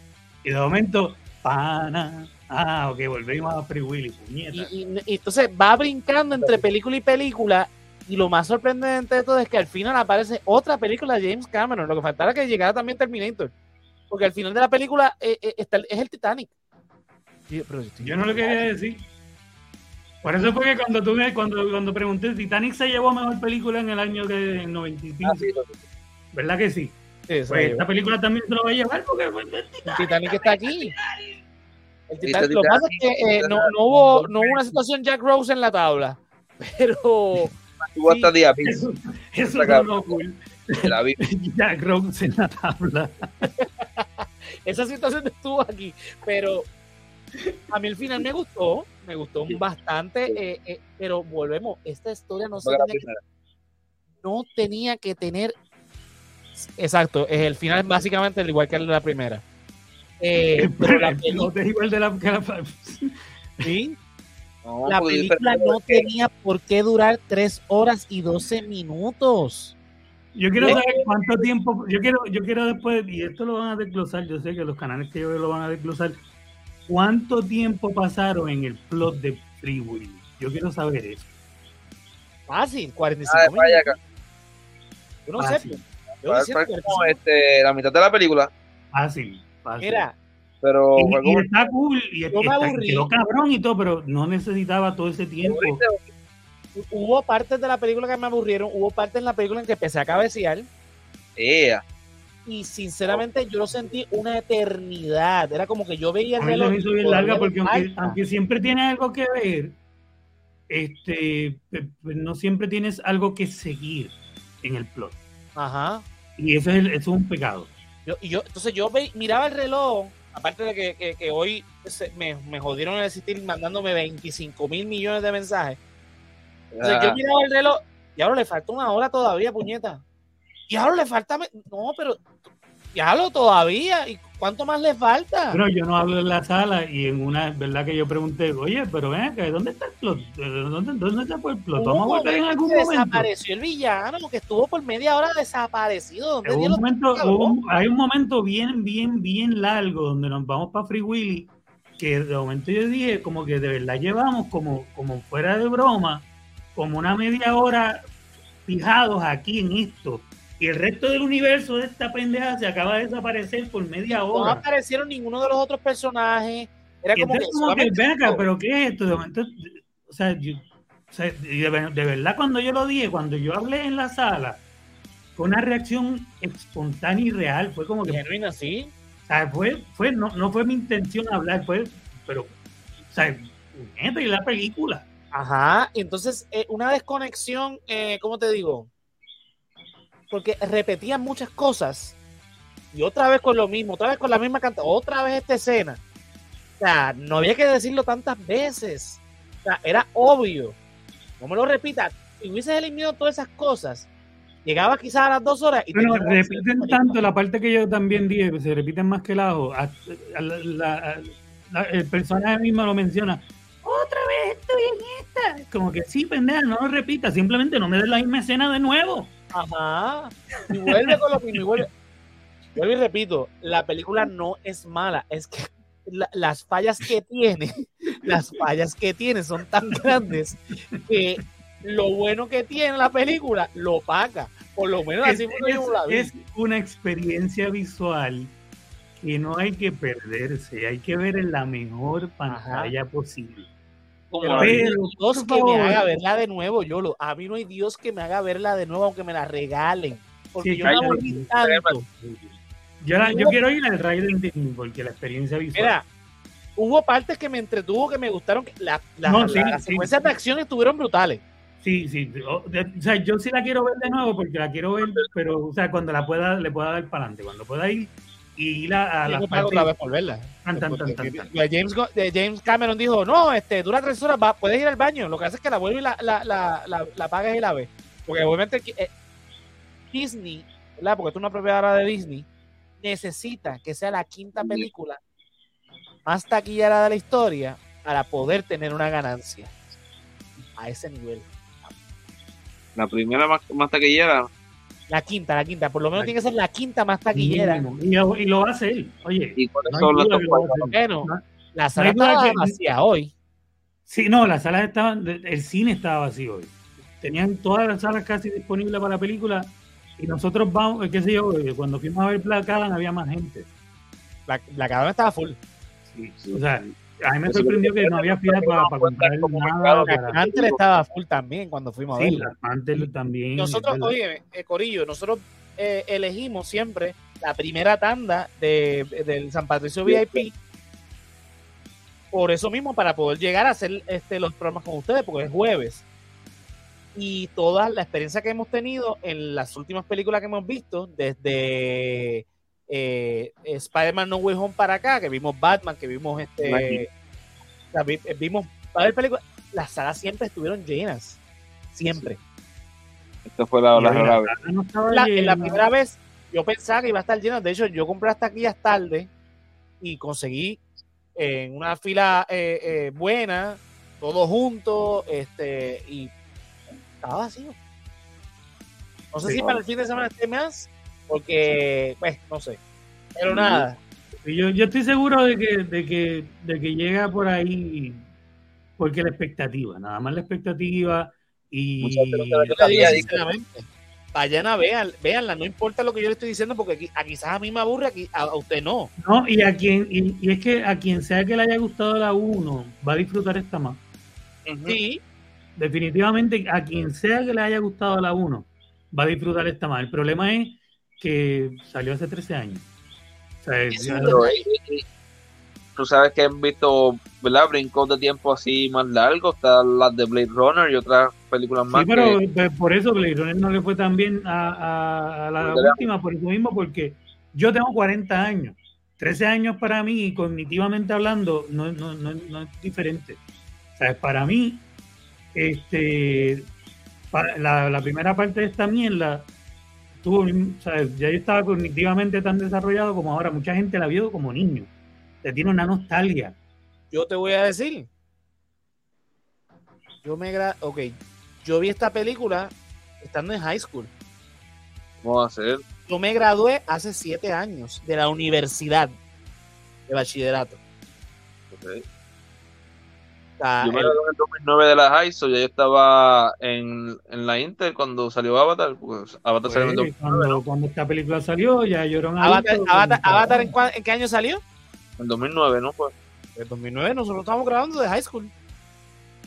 B: Y de momento, pana, ah, ok, volvemos a Free Willy, puñeta.
A: Y, y- y entonces va brincando entre película y película y lo más sorprendente de todo es que al final aparece otra película de James Cameron. Lo que faltara que llegara también Terminator. Porque al final de la película eh, eh, está es el Titanic. Sí, pero estoy-
B: Yo no lo quería decir. Por eso fue que cuando tú me- cuando, cuando pregunté, Titanic se llevó a mejor película en el año que en 90 y pico,
C: Ah, sí, lo-
B: ¿verdad que sí?
A: Sí,
B: Pues
A: lo
B: esta película también se lo va a llevar porque.
A: El Titanic está aquí. El Titanic- lo que pasa es que eh, no, no hubo, no hubo una situación Jack Rose en la tabla. Pero
C: Tuvo hasta día
B: Eso, eso no cool.
C: la vi.
B: Jack Rose en la tabla.
A: esa situación estuvo aquí. Pero a mí el final me gustó, me gustó bastante. eh, eh, pero volvemos, esta historia no, se tenía que- no tenía que tener. Exacto, es el final básicamente igual que el de la primera. Eh, pero la
B: El
A: película,
B: piloto es igual de la que la-
A: sí,
C: No,
A: la película no tenía por qué durar 3 horas y 12 minutos.
B: Yo quiero saber cuánto tiempo, yo quiero, yo quiero después, y esto lo van a desglosar, yo sé que los canales que yo veo lo van a desglosar, cuánto tiempo pasaron en el plot de Free Willy. Yo quiero saber eso.
A: Fácil, 45
C: Ah,
A: minutos. Yo no
B: Fácil.
A: sé. Yo
C: Fue-
A: diciendo
C: fue
A: 45
C: como este, la mitad de la película,
B: Fácil, fácil.
A: Mira,
C: pero
B: y,
C: fue
B: y
C: como
B: está cool, y, está-
A: aburrí.
B: quedó cabrón y todo, pero no necesitaba todo ese tiempo.
A: hubo partes de la película que me aburrieron, hubo partes en la película en que empecé a cabecear
C: Ea.
A: y sinceramente yo lo sentí una eternidad. Era como que yo veía el reloj
B: me hizo bien larga porque aunque, aunque siempre tiene algo que ver, este, no siempre tienes algo que seguir en el plot.
A: Ajá.
B: Y eso es, el- eso es un pecado.
A: Yo, y yo, entonces yo ve- miraba el reloj, aparte de que, que- que hoy se- me, me jodieron el existir mandándome 25 mil millones de mensajes. Entonces yo
C: Ah,
A: miraba el reloj y ahora le falta una hora todavía, puñeta. Y ahora le falta. No, pero. Ya lo todavía. ¿Y cuánto más le falta?
B: Pero yo no hablo en la sala y en una, ¿verdad? Que yo pregunté, oye, pero ven acá, ¿dónde está el plot? ¿Dónde, dónde está el plot? Vamos a volver en algún momento.
A: Desapareció el villano, que estuvo por media hora desaparecido.
B: Hay un momento bien, bien, bien largo donde nos vamos para Free Willy, que de momento yo dije, como que de verdad llevamos como, como fuera de broma, como una media hora fijados aquí en esto. Y el resto del universo de esta pendeja se acaba de desaparecer por media
A: No
B: hora.
A: aparecieron ninguno de los otros personajes. Era como que.
B: entonces como que, ven acá, pero ¿qué es esto? De momento, o sea, yo- o sea, y de, de verdad cuando yo lo dije, cuando yo hablé en la sala, fue una reacción espontánea y real. Fue como que,
A: Genuina, sí.
B: o sea, fue, fue, no, no fue mi intención hablar, fue, pero, o sea, y la película.
A: Ajá. Entonces, eh, una desconexión, eh, ¿cómo te digo? Porque repetían muchas cosas. Y otra vez con lo mismo, otra vez con la misma cantidad, otra vez esta escena. O sea, no había que decirlo tantas veces. O sea, era obvio. No me lo repita. Si hubieses eliminado todas esas cosas, llegaba quizás a las dos horas y
B: Bueno, repiten tanto la parte que yo también dije, se repiten más que el ajo. A- a- la- la- el personaje mismo lo menciona. Otra vez estoy en esta. Como que sí, pendeja, no lo repita, simplemente no me des la misma escena de nuevo.
A: Ajá. Y vuelve con lo mismo. Y vuelve. Vuelvo y repito, la película no es mala, es que la- las fallas que tiene, las fallas que tiene son tan grandes que lo bueno que tiene la película lo paga. Por lo menos
B: Es,
A: así como yo la vi.
B: es- es una experiencia visual que no hay que perderse, hay que ver en la mejor pantalla posible.
C: Como la-
A: a mí Dios que me haga verla de nuevo, Yolo. A mí no hay Dios que me haga verla de nuevo, aunque me la regalen. Porque
B: Sí,
A: yo
B: cállate.
A: aburrí tanto.
B: Yo, la- yo quiero ir al Ride and Disney porque la experiencia visual.
A: Mira, hubo partes que me entretuvo, que me gustaron. que la- la-
B: No,
A: la-
B: sí,
A: las
B: sí.
A: secuencias de acción estuvieron brutales.
B: Sí, sí. O sea, yo sí la quiero ver de nuevo porque la quiero ver, pero, o sea, cuando la pueda, le pueda dar para adelante, cuando pueda ir y ir a, a partes-
A: otra vez por verla.
B: Tan, tan, tan,
A: Porque
B: tan, tan.
A: la James, de James Cameron dijo, no, este, dura tres horas, va, puedes ir al baño. Lo que hace es que la vuelve y la, la, la, la, la pagas y la ves. Porque obviamente eh, Disney, ¿verdad? Porque tú una propiedad de Disney, necesita que sea la quinta película más taquillera de la historia para poder tener una ganancia a ese nivel.
C: La primera más, más taquillera.
A: La quinta, la quinta, por lo menos
B: La-
A: tiene que ser la quinta más taquillera.
B: Y, y lo va a hacer. Oye,
C: ¿Y
B: no lo hacer.
A: Bueno,
B: No-
A: la sala estaba
B: que-
A: vacía hoy.
B: Sí, no, las salas estaban, el cine estaba vacío hoy. Tenían todas las salas casi disponibles para la película y nosotros vamos, qué sé yo, eh, cuando fuimos a ver Black Adam había más gente.
A: La, la cadena estaba full.
B: O sea, a mí me sorprendió
C: que-
B: no había fila para, para comprar
C: como
B: nada.
C: mercado,
B: Para,
A: Antes estaba full también cuando fuimos a
B: sí,
A: verla.
B: las Mantel también.
A: Nosotros, oye, eh, Corillo, nosotros eh, elegimos siempre la primera tanda de, del San Patricio VIP. Por eso mismo, para poder llegar a hacer este, los programas con ustedes, porque es jueves. Y toda la experiencia que hemos tenido en las últimas películas que hemos visto, desde eh, Spider-Man No Way Home para acá, que vimos Batman, que vimos este. vimos varias películas. Las salas siempre estuvieron llenas. Siempre.
C: Esto fue la,
A: la, la, En la primera vez yo pensaba que iba a estar lleno. De hecho, yo compré hasta aquí tarde y conseguí en una fila eh, eh, buena, todos juntos, este, y estaba vacío. No sé si para el fin de semana esté más, porque, pues, no sé. Pero nada.
B: Yo, yo estoy seguro de que, de que, de que llega por ahí, porque la expectativa, nada más la expectativa y
A: vayan a vean, véanla, no importa lo que yo le estoy diciendo, porque a quizás a mí me aburre, a, usted no.
B: No, y a quien, y, es que a quien sea que le haya gustado la 1, va a disfrutar esta más. Sí. Definitivamente, a quien sea que le haya gustado la 1, va a disfrutar esta más. El problema es que salió hace 13 años. O sea,
C: tú sabes que han visto, ¿verdad? Brincos de tiempo así más largos, está las de Blade Runner y otras películas más.
B: Sí, pero pues, por eso Blade Runner no le fue tan bien a, la última, por eso mismo, porque yo tengo 40 años. 13 años para mí, cognitivamente hablando, no, no, no, no es diferente. O sea, para mí, este, la, la primera parte de esta mierda, tuvo, o sea, ya yo estaba cognitivamente tan desarrollado como ahora. Mucha gente la vio como niño te tiene una nostalgia.
A: Yo te voy a decir. Yo me gra ok, yo vi esta película estando en high school.
C: ¿Cómo va a ser?
A: Yo me gradué hace siete años de la universidad de bachillerato.
C: Okay. Yo me gradué en el 2009 de la high school, ya yo estaba en, en la Inter cuando salió Avatar. Pues Avatar salió en
B: el cuando, cuando, esta película salió, ya lloró
A: Avatar, Avatar, Avatar ¿en, ¿en, qué año salió?
C: En 2009, ¿no? Pues.
A: En 2009 nosotros estábamos grabando de high school.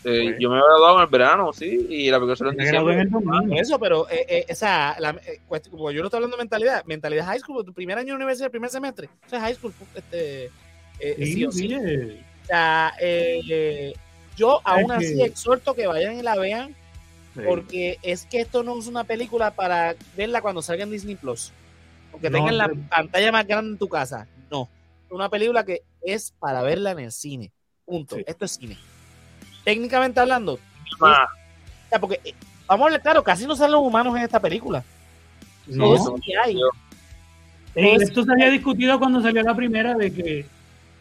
C: Eh, yo me había graduado en el verano, sí, y la película en diciembre.
A: Eso, pero eh, eh, esa, la, eh, como yo no estoy hablando de mentalidad, mentalidad high school, tu primer año de universidad, el primer semestre, eso es high school. Este, eh, sí, sí, sí. O sea, eh, yo aún así exhorto que vayan y la vean, porque es que esto no es una película para verla cuando salga en Disney Plus, porque tengan la pantalla más grande en tu casa. No una película que es para verla en el cine. Punto. Esto es cine. Técnicamente hablando. porque, eh, vamos a ver, claro, casi no salen los humanos en esta película.
B: No, hay. Eh, esto se había discutido cuando salió la primera de que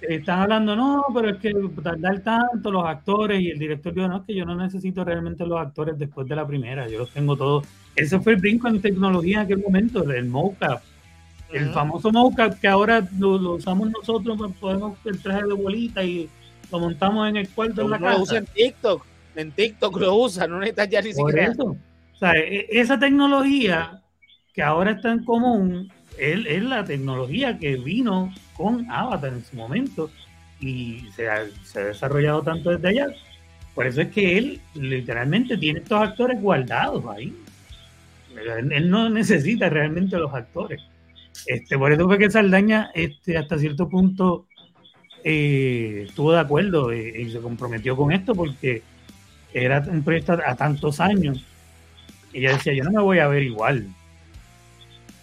B: están hablando, no, pero es que tardar tanto los actores y el director dijo, no, es que yo no necesito realmente los actores después de la primera, yo los tengo todos. Ese fue el brinco en tecnología en aquel momento, el mocap, el famoso mocap que ahora lo, usamos nosotros, pues podemos el traje de bolita y lo montamos en el cuarto en la casa.
A: Lo usa en TikTok, en TikTok lo usa, no necesitas ya ni siquiera.
B: O sea, e, esa tecnología que ahora está en común es, es la tecnología que vino con Avatar en su momento y se ha, se ha desarrollado tanto desde allá. Por eso es que él literalmente tiene estos actores guardados ahí. él no necesita realmente los actores. Este, por eso fue que Saldaña este, hasta cierto punto eh, estuvo de acuerdo y, se comprometió con esto porque era un proyecto a, tantos años. Y ella decía, yo no me voy a ver igual.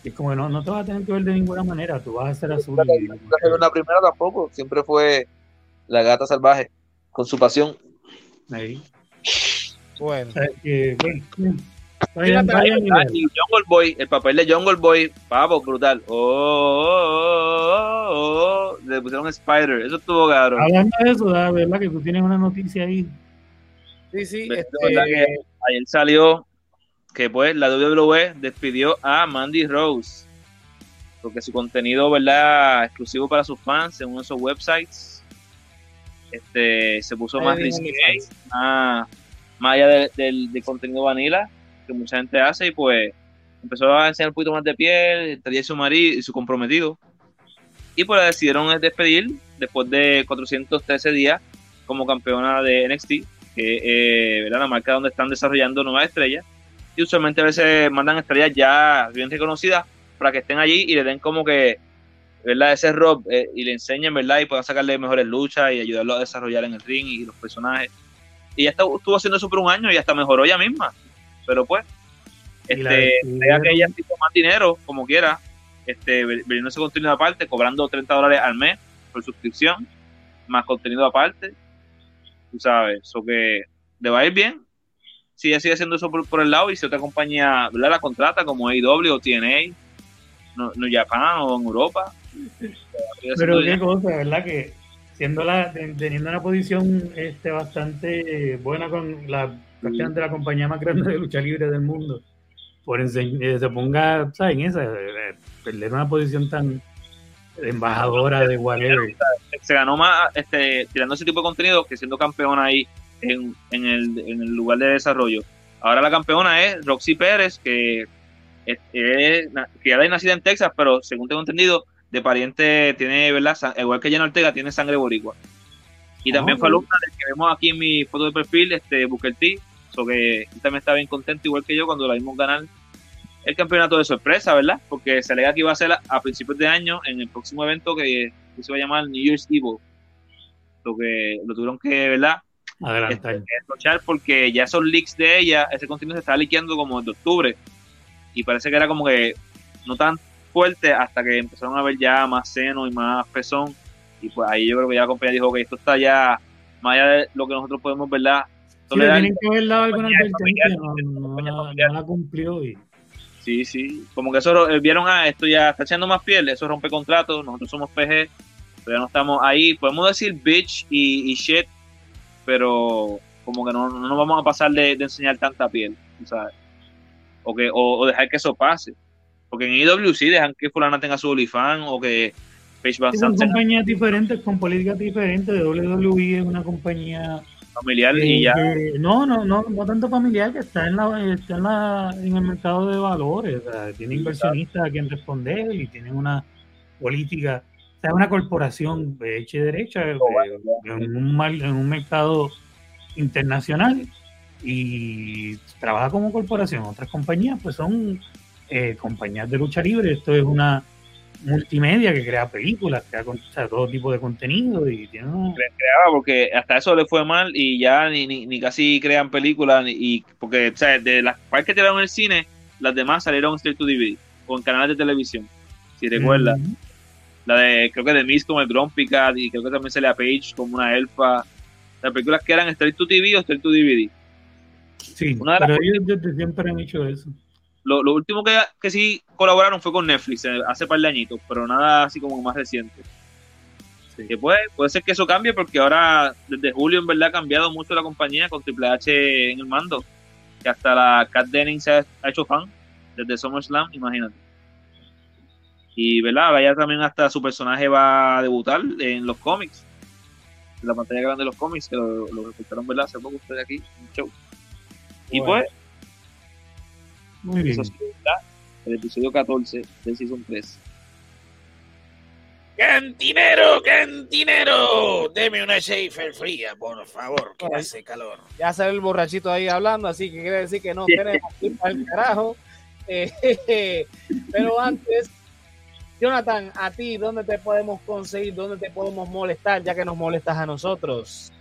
B: Y es como, no, no te vas a tener que ver de ninguna manera, tú vas a ser azul.
C: La, primera tampoco, siempre fue la gata salvaje, con su pasión.
B: Ahí.
A: Bueno.
C: Jungle Boy, el papel de Jungle Boy, pavo, brutal. Oh, oh, oh, oh, le pusieron Spider, eso estuvo caro.
B: Hablando de eso, la verdad que tú tienes una noticia ahí.
A: Sí, sí.
C: Este... ayer salió que pues la WWE despidió a Mandy Rose porque su contenido, ¿verdad? Exclusivo para sus fans en uno de esos websites este se puso más risky, más, más allá del, del contenido vanilla que mucha gente hace y pues empezó a enseñar un poquito más de piel, tenía su marido y su comprometido. Y pues la decidieron despedir después de 413 días como campeona de NXT, que es eh, la marca donde están desarrollando nuevas estrellas. Y usualmente a veces mandan estrellas ya bien reconocidas para que estén allí y le den como que, ¿verdad? Ese rob eh, y le enseñen, ¿verdad? Y puedan sacarle mejores luchas y ayudarlo a desarrollar en el ring y los personajes. Y ya estuvo haciendo eso por un año y hasta mejoró ella misma. Pero pues, este, vea que ella tipo más dinero, como quiera, este, vendiendo ese contenido aparte, cobrando 30 dólares al mes por suscripción, más contenido aparte. Tú sabes, eso que le va a ir bien. Si ella sigue haciendo eso por, el lado y si otra compañía ¿verdad? la contrata como AEW o TNA, no, no Japan o en Europa.
B: Pero qué cosa, ¿verdad? Que siendo la, teniendo una posición este, bastante buena con la de la compañía más grande de lucha libre del mundo, por eh, se ponga ¿sabes? en esa, eh, perder una posición tan embajadora de whatever.
C: Se ganó más este, tirando ese tipo de contenido que siendo campeona ahí en, en, el, en el lugar de desarrollo. Ahora la campeona es Roxy Pérez, que es, que ya es nacida en Texas, pero según tengo entendido, de pariente tiene, ¿verdad? Igual que Jenna Ortega, tiene sangre boricua. Y también ah, fue alumna del que vemos aquí en mi foto de perfil, este Booker T, so que él también está bien contento, igual que yo, cuando la vimos ganar el campeonato de sorpresa, ¿verdad? Porque se alega que iba a ser a, principios de año en el próximo evento que, se va a llamar New Year's Evil. Lo que lo tuvieron que, ¿verdad?
B: Adelantar.
C: Este, porque ya esos leaks de ella, ese contenido se estaba liqueando como de octubre. Y parece que era como que no tan fuerte hasta que empezaron a ver ya más seno y más pezón. Y pues ahí yo creo que ya la compañía dijo que esto está ya más allá de lo que nosotros podemos, ¿verdad?
B: Sí, tienen que haber dado alguna advertencia, no, no, la cumplió y
C: Sí, sí. Como que eso eh, vieron, a ah, esto ya está echando más piel, eso rompe contratos, nosotros somos PG, pero ya no estamos ahí. Podemos decir bitch y, shit, pero como que no, no nos vamos a pasar de, enseñar tanta piel, ¿sabes? O, que, o, dejar que eso pase. Porque en IWC dejan que fulana tenga su OnlyFans o que
B: Page Van Son compañías diferentes, con políticas diferentes. WWE es una compañía
C: familiar y ya.
B: no, no, no, no tanto familiar, que está en la, está en, la, en el mercado de valores. tiene inversionistas a quien responder y tiene una política, o sea, una corporación hecha y derecha oh, eh, en, un, en un mercado internacional y trabaja como corporación. Otras compañías, pues son eh, compañías de lucha libre. Esto es una multimedia que crea películas, crea todo tipo de contenido y tiene
C: creaba porque hasta eso le fue mal y ya ni, ni, casi crean películas y porque de las partes que tiraron en el cine las demás salieron straight to DVD o en canales de televisión si recuerdas la de creo que de Miss como el Grumpy Cat y creo que también sale a Page como una elfa las películas que eran straight to TV o straight to DVD
B: sí pero ellos siempre han hecho eso
C: lo, lo último que, que, sí colaboraron fue con Netflix eh, hace par de añitos, pero nada así como más reciente. Que puede, puede ser que eso cambie porque ahora desde julio en verdad ha cambiado mucho la compañía con Triple H en el mando. Que hasta la Cat Denning se ha, hecho fan desde SummerSlam, imagínate. Y verdad, vaya también hasta su personaje va a debutar en los cómics. En la pantalla grande de los cómics, que lo, lo ¿verdad? Hace poco ustedes aquí en el show. Y pues,
B: muy bien.
C: el episodio 14 del Season 3.
A: ¡Cantinero, cantinero! Deme una Schaefer fría, por favor, que hace calor. Ya sale el borrachito ahí hablando, así que quiere decir que no tenemos que ir al carajo. Eh, pero antes, Jonathan, a ti, ¿dónde te podemos conseguir? ¿Dónde te podemos molestar, ya que nos molestas a nosotros?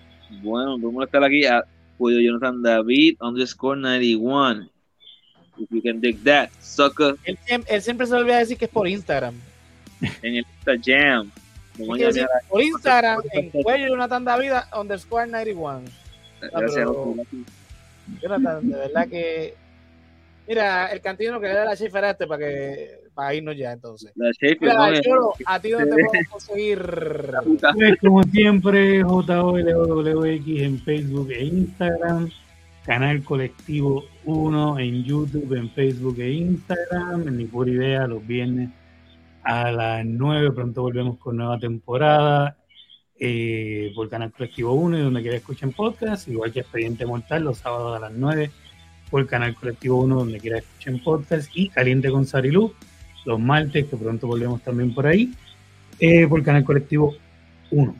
C: Bueno, podemos molestar aquí a Jonathan David underscore 91 If you can dig that, sucker.
A: Él, él siempre se olvida decir que es por Instagram.
C: En el Instagram.
A: por Instagram, en cuello Jonathan David underscore 91. Gracias, Jonathan, de verdad que. Mira, el cantino que le da la Schaefer a este para que para irnos ya entonces. La Mira, no, a ti dónde te podemos conseguir.
B: Pues como siempre, JOLWX en Facebook e Instagram. Canal Colectivo 1 en YouTube, en Facebook e Instagram. En mi pura idea, los viernes a las 9. Pronto volvemos con nueva temporada eh, por Canal Colectivo 1 y donde quiera escuchen podcast. Igual que Expediente Mortal, los sábados a las 9 por Canal Colectivo 1, donde quiera escuchen podcast. Y Caliente con Sarilú, los martes, que pronto volvemos también por ahí, eh, por Canal Colectivo 1.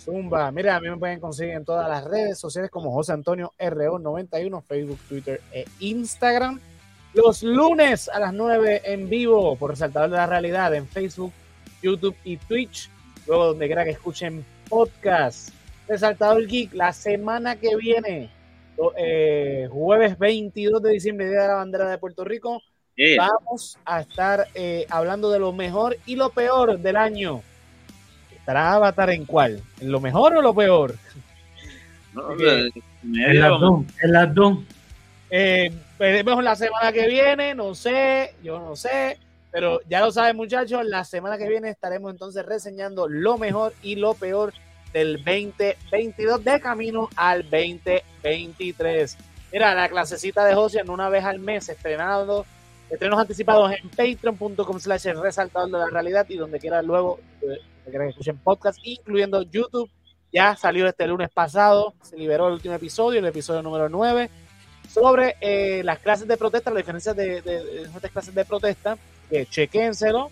A: Zumba. Mira, a mí me pueden conseguir en todas las redes sociales como José Antonio RO91, Facebook, Twitter e Instagram. los lunes a las 9 en vivo por Resaltador de la Realidad en Facebook, YouTube y Twitch. Luego donde quiera que escuchen podcast. Resaltador Geek la semana que viene, eh, jueves 22 de diciembre, Día de la Bandera de Puerto Rico. Vamos a estar eh, hablando de lo mejor y lo peor del año. ¿Estará Avatar en cuál? ¿En lo mejor o lo peor?
B: en las dos. En las dos.
A: Eh, veremos la semana que viene, no sé, yo no sé, pero ya lo saben muchachos, la semana que viene estaremos entonces reseñando lo mejor y lo peor del 2022 de camino al 2023. Mira, la clasecita de Josian una vez al mes estrenando, estrenos anticipados en patreon.com slash resaltador de la realidad y donde quiera luego eh, que escuchen podcast, incluyendo YouTube. Ya salió este lunes pasado, se liberó el último episodio, el episodio número 9 sobre eh, las clases de protesta, la diferencia de, de, estas clases de protesta, que chequénselo.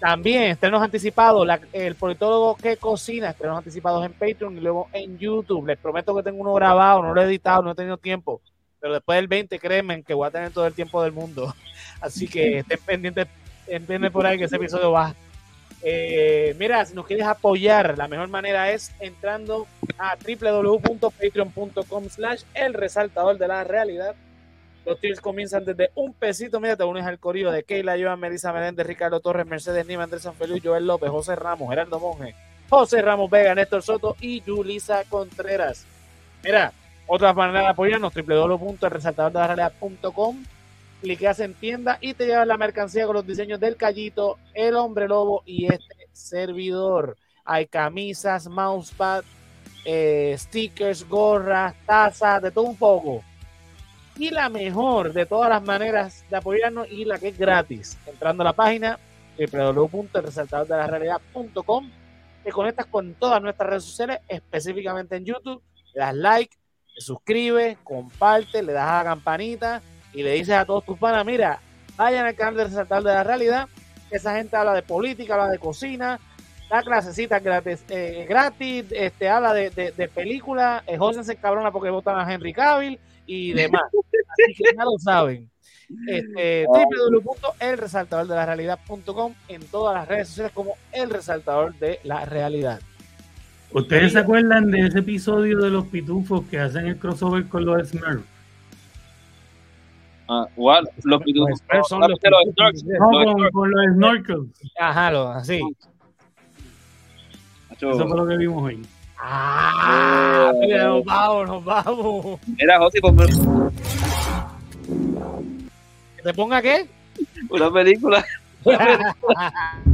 A: También estrenos anticipados, el politólogo que cocina, estrenos anticipados en Patreon y luego en YouTube. Les prometo que tengo uno grabado, no lo he editado, no he tenido tiempo, pero después del 20, créanme que voy a tener todo el tiempo del mundo. Así que estén pendientes, entienden por ahí que ese episodio va eh, mira, si nos quieres apoyar, la mejor manera es entrando a www.patreon.com slash el resaltador de la realidad. Los tiers comienzan desde un pesito. Mira, te unes al corillo de Keila, Joan, Melissa Meléndez, Ricardo Torres, Mercedes Nima, Andrés Sanfeliz, Joel López, José Ramos, Gerardo Monge, José Ramos Vega, Néstor Soto y Yulisa Contreras. Mira, otra manera de apoyarnos, www.elresaltadordelarrealidad.com cliqueas en tienda y te llevas la mercancía con los diseños del Callito, el Hombre Lobo y este servidor. Hay camisas, mousepad, eh, stickers, gorras, tazas, de todo un poco. Y la mejor de todas las maneras de apoyarnos y la que es gratis, entrando a la página www.resaltadordelarrealidad.com te conectas con todas nuestras redes sociales, específicamente en YouTube, le das like, te suscribes, comparte, le das a la campanita y le dices a todos tus panas, mira, vayan al canal de Resaltar de la Realidad, esa gente habla de política, habla de cocina, da clasecitas gratis, eh, gratis este, habla de, de, de películas, eh, José cabrona porque votan a Henry Cavill y demás. Así que ya lo saben. Este, www.elresaltadordelarealidad.com en todas las redes sociales como El Resaltador de la Realidad.
B: ¿Ustedes se acuerdan de ese episodio de los pitufos que hacen el crossover con los Smurfs?
C: Ah, igual, los pitufos.
B: Son los, los, no, con, los snorkels.
A: Ajá, lo, así.
B: Eso fue lo que vimos hoy.
A: Ah, mira, nos vamos, nos vamos.
C: Mira, José, ponme.
A: ¿Que te ponga qué?
C: Una película. Una película.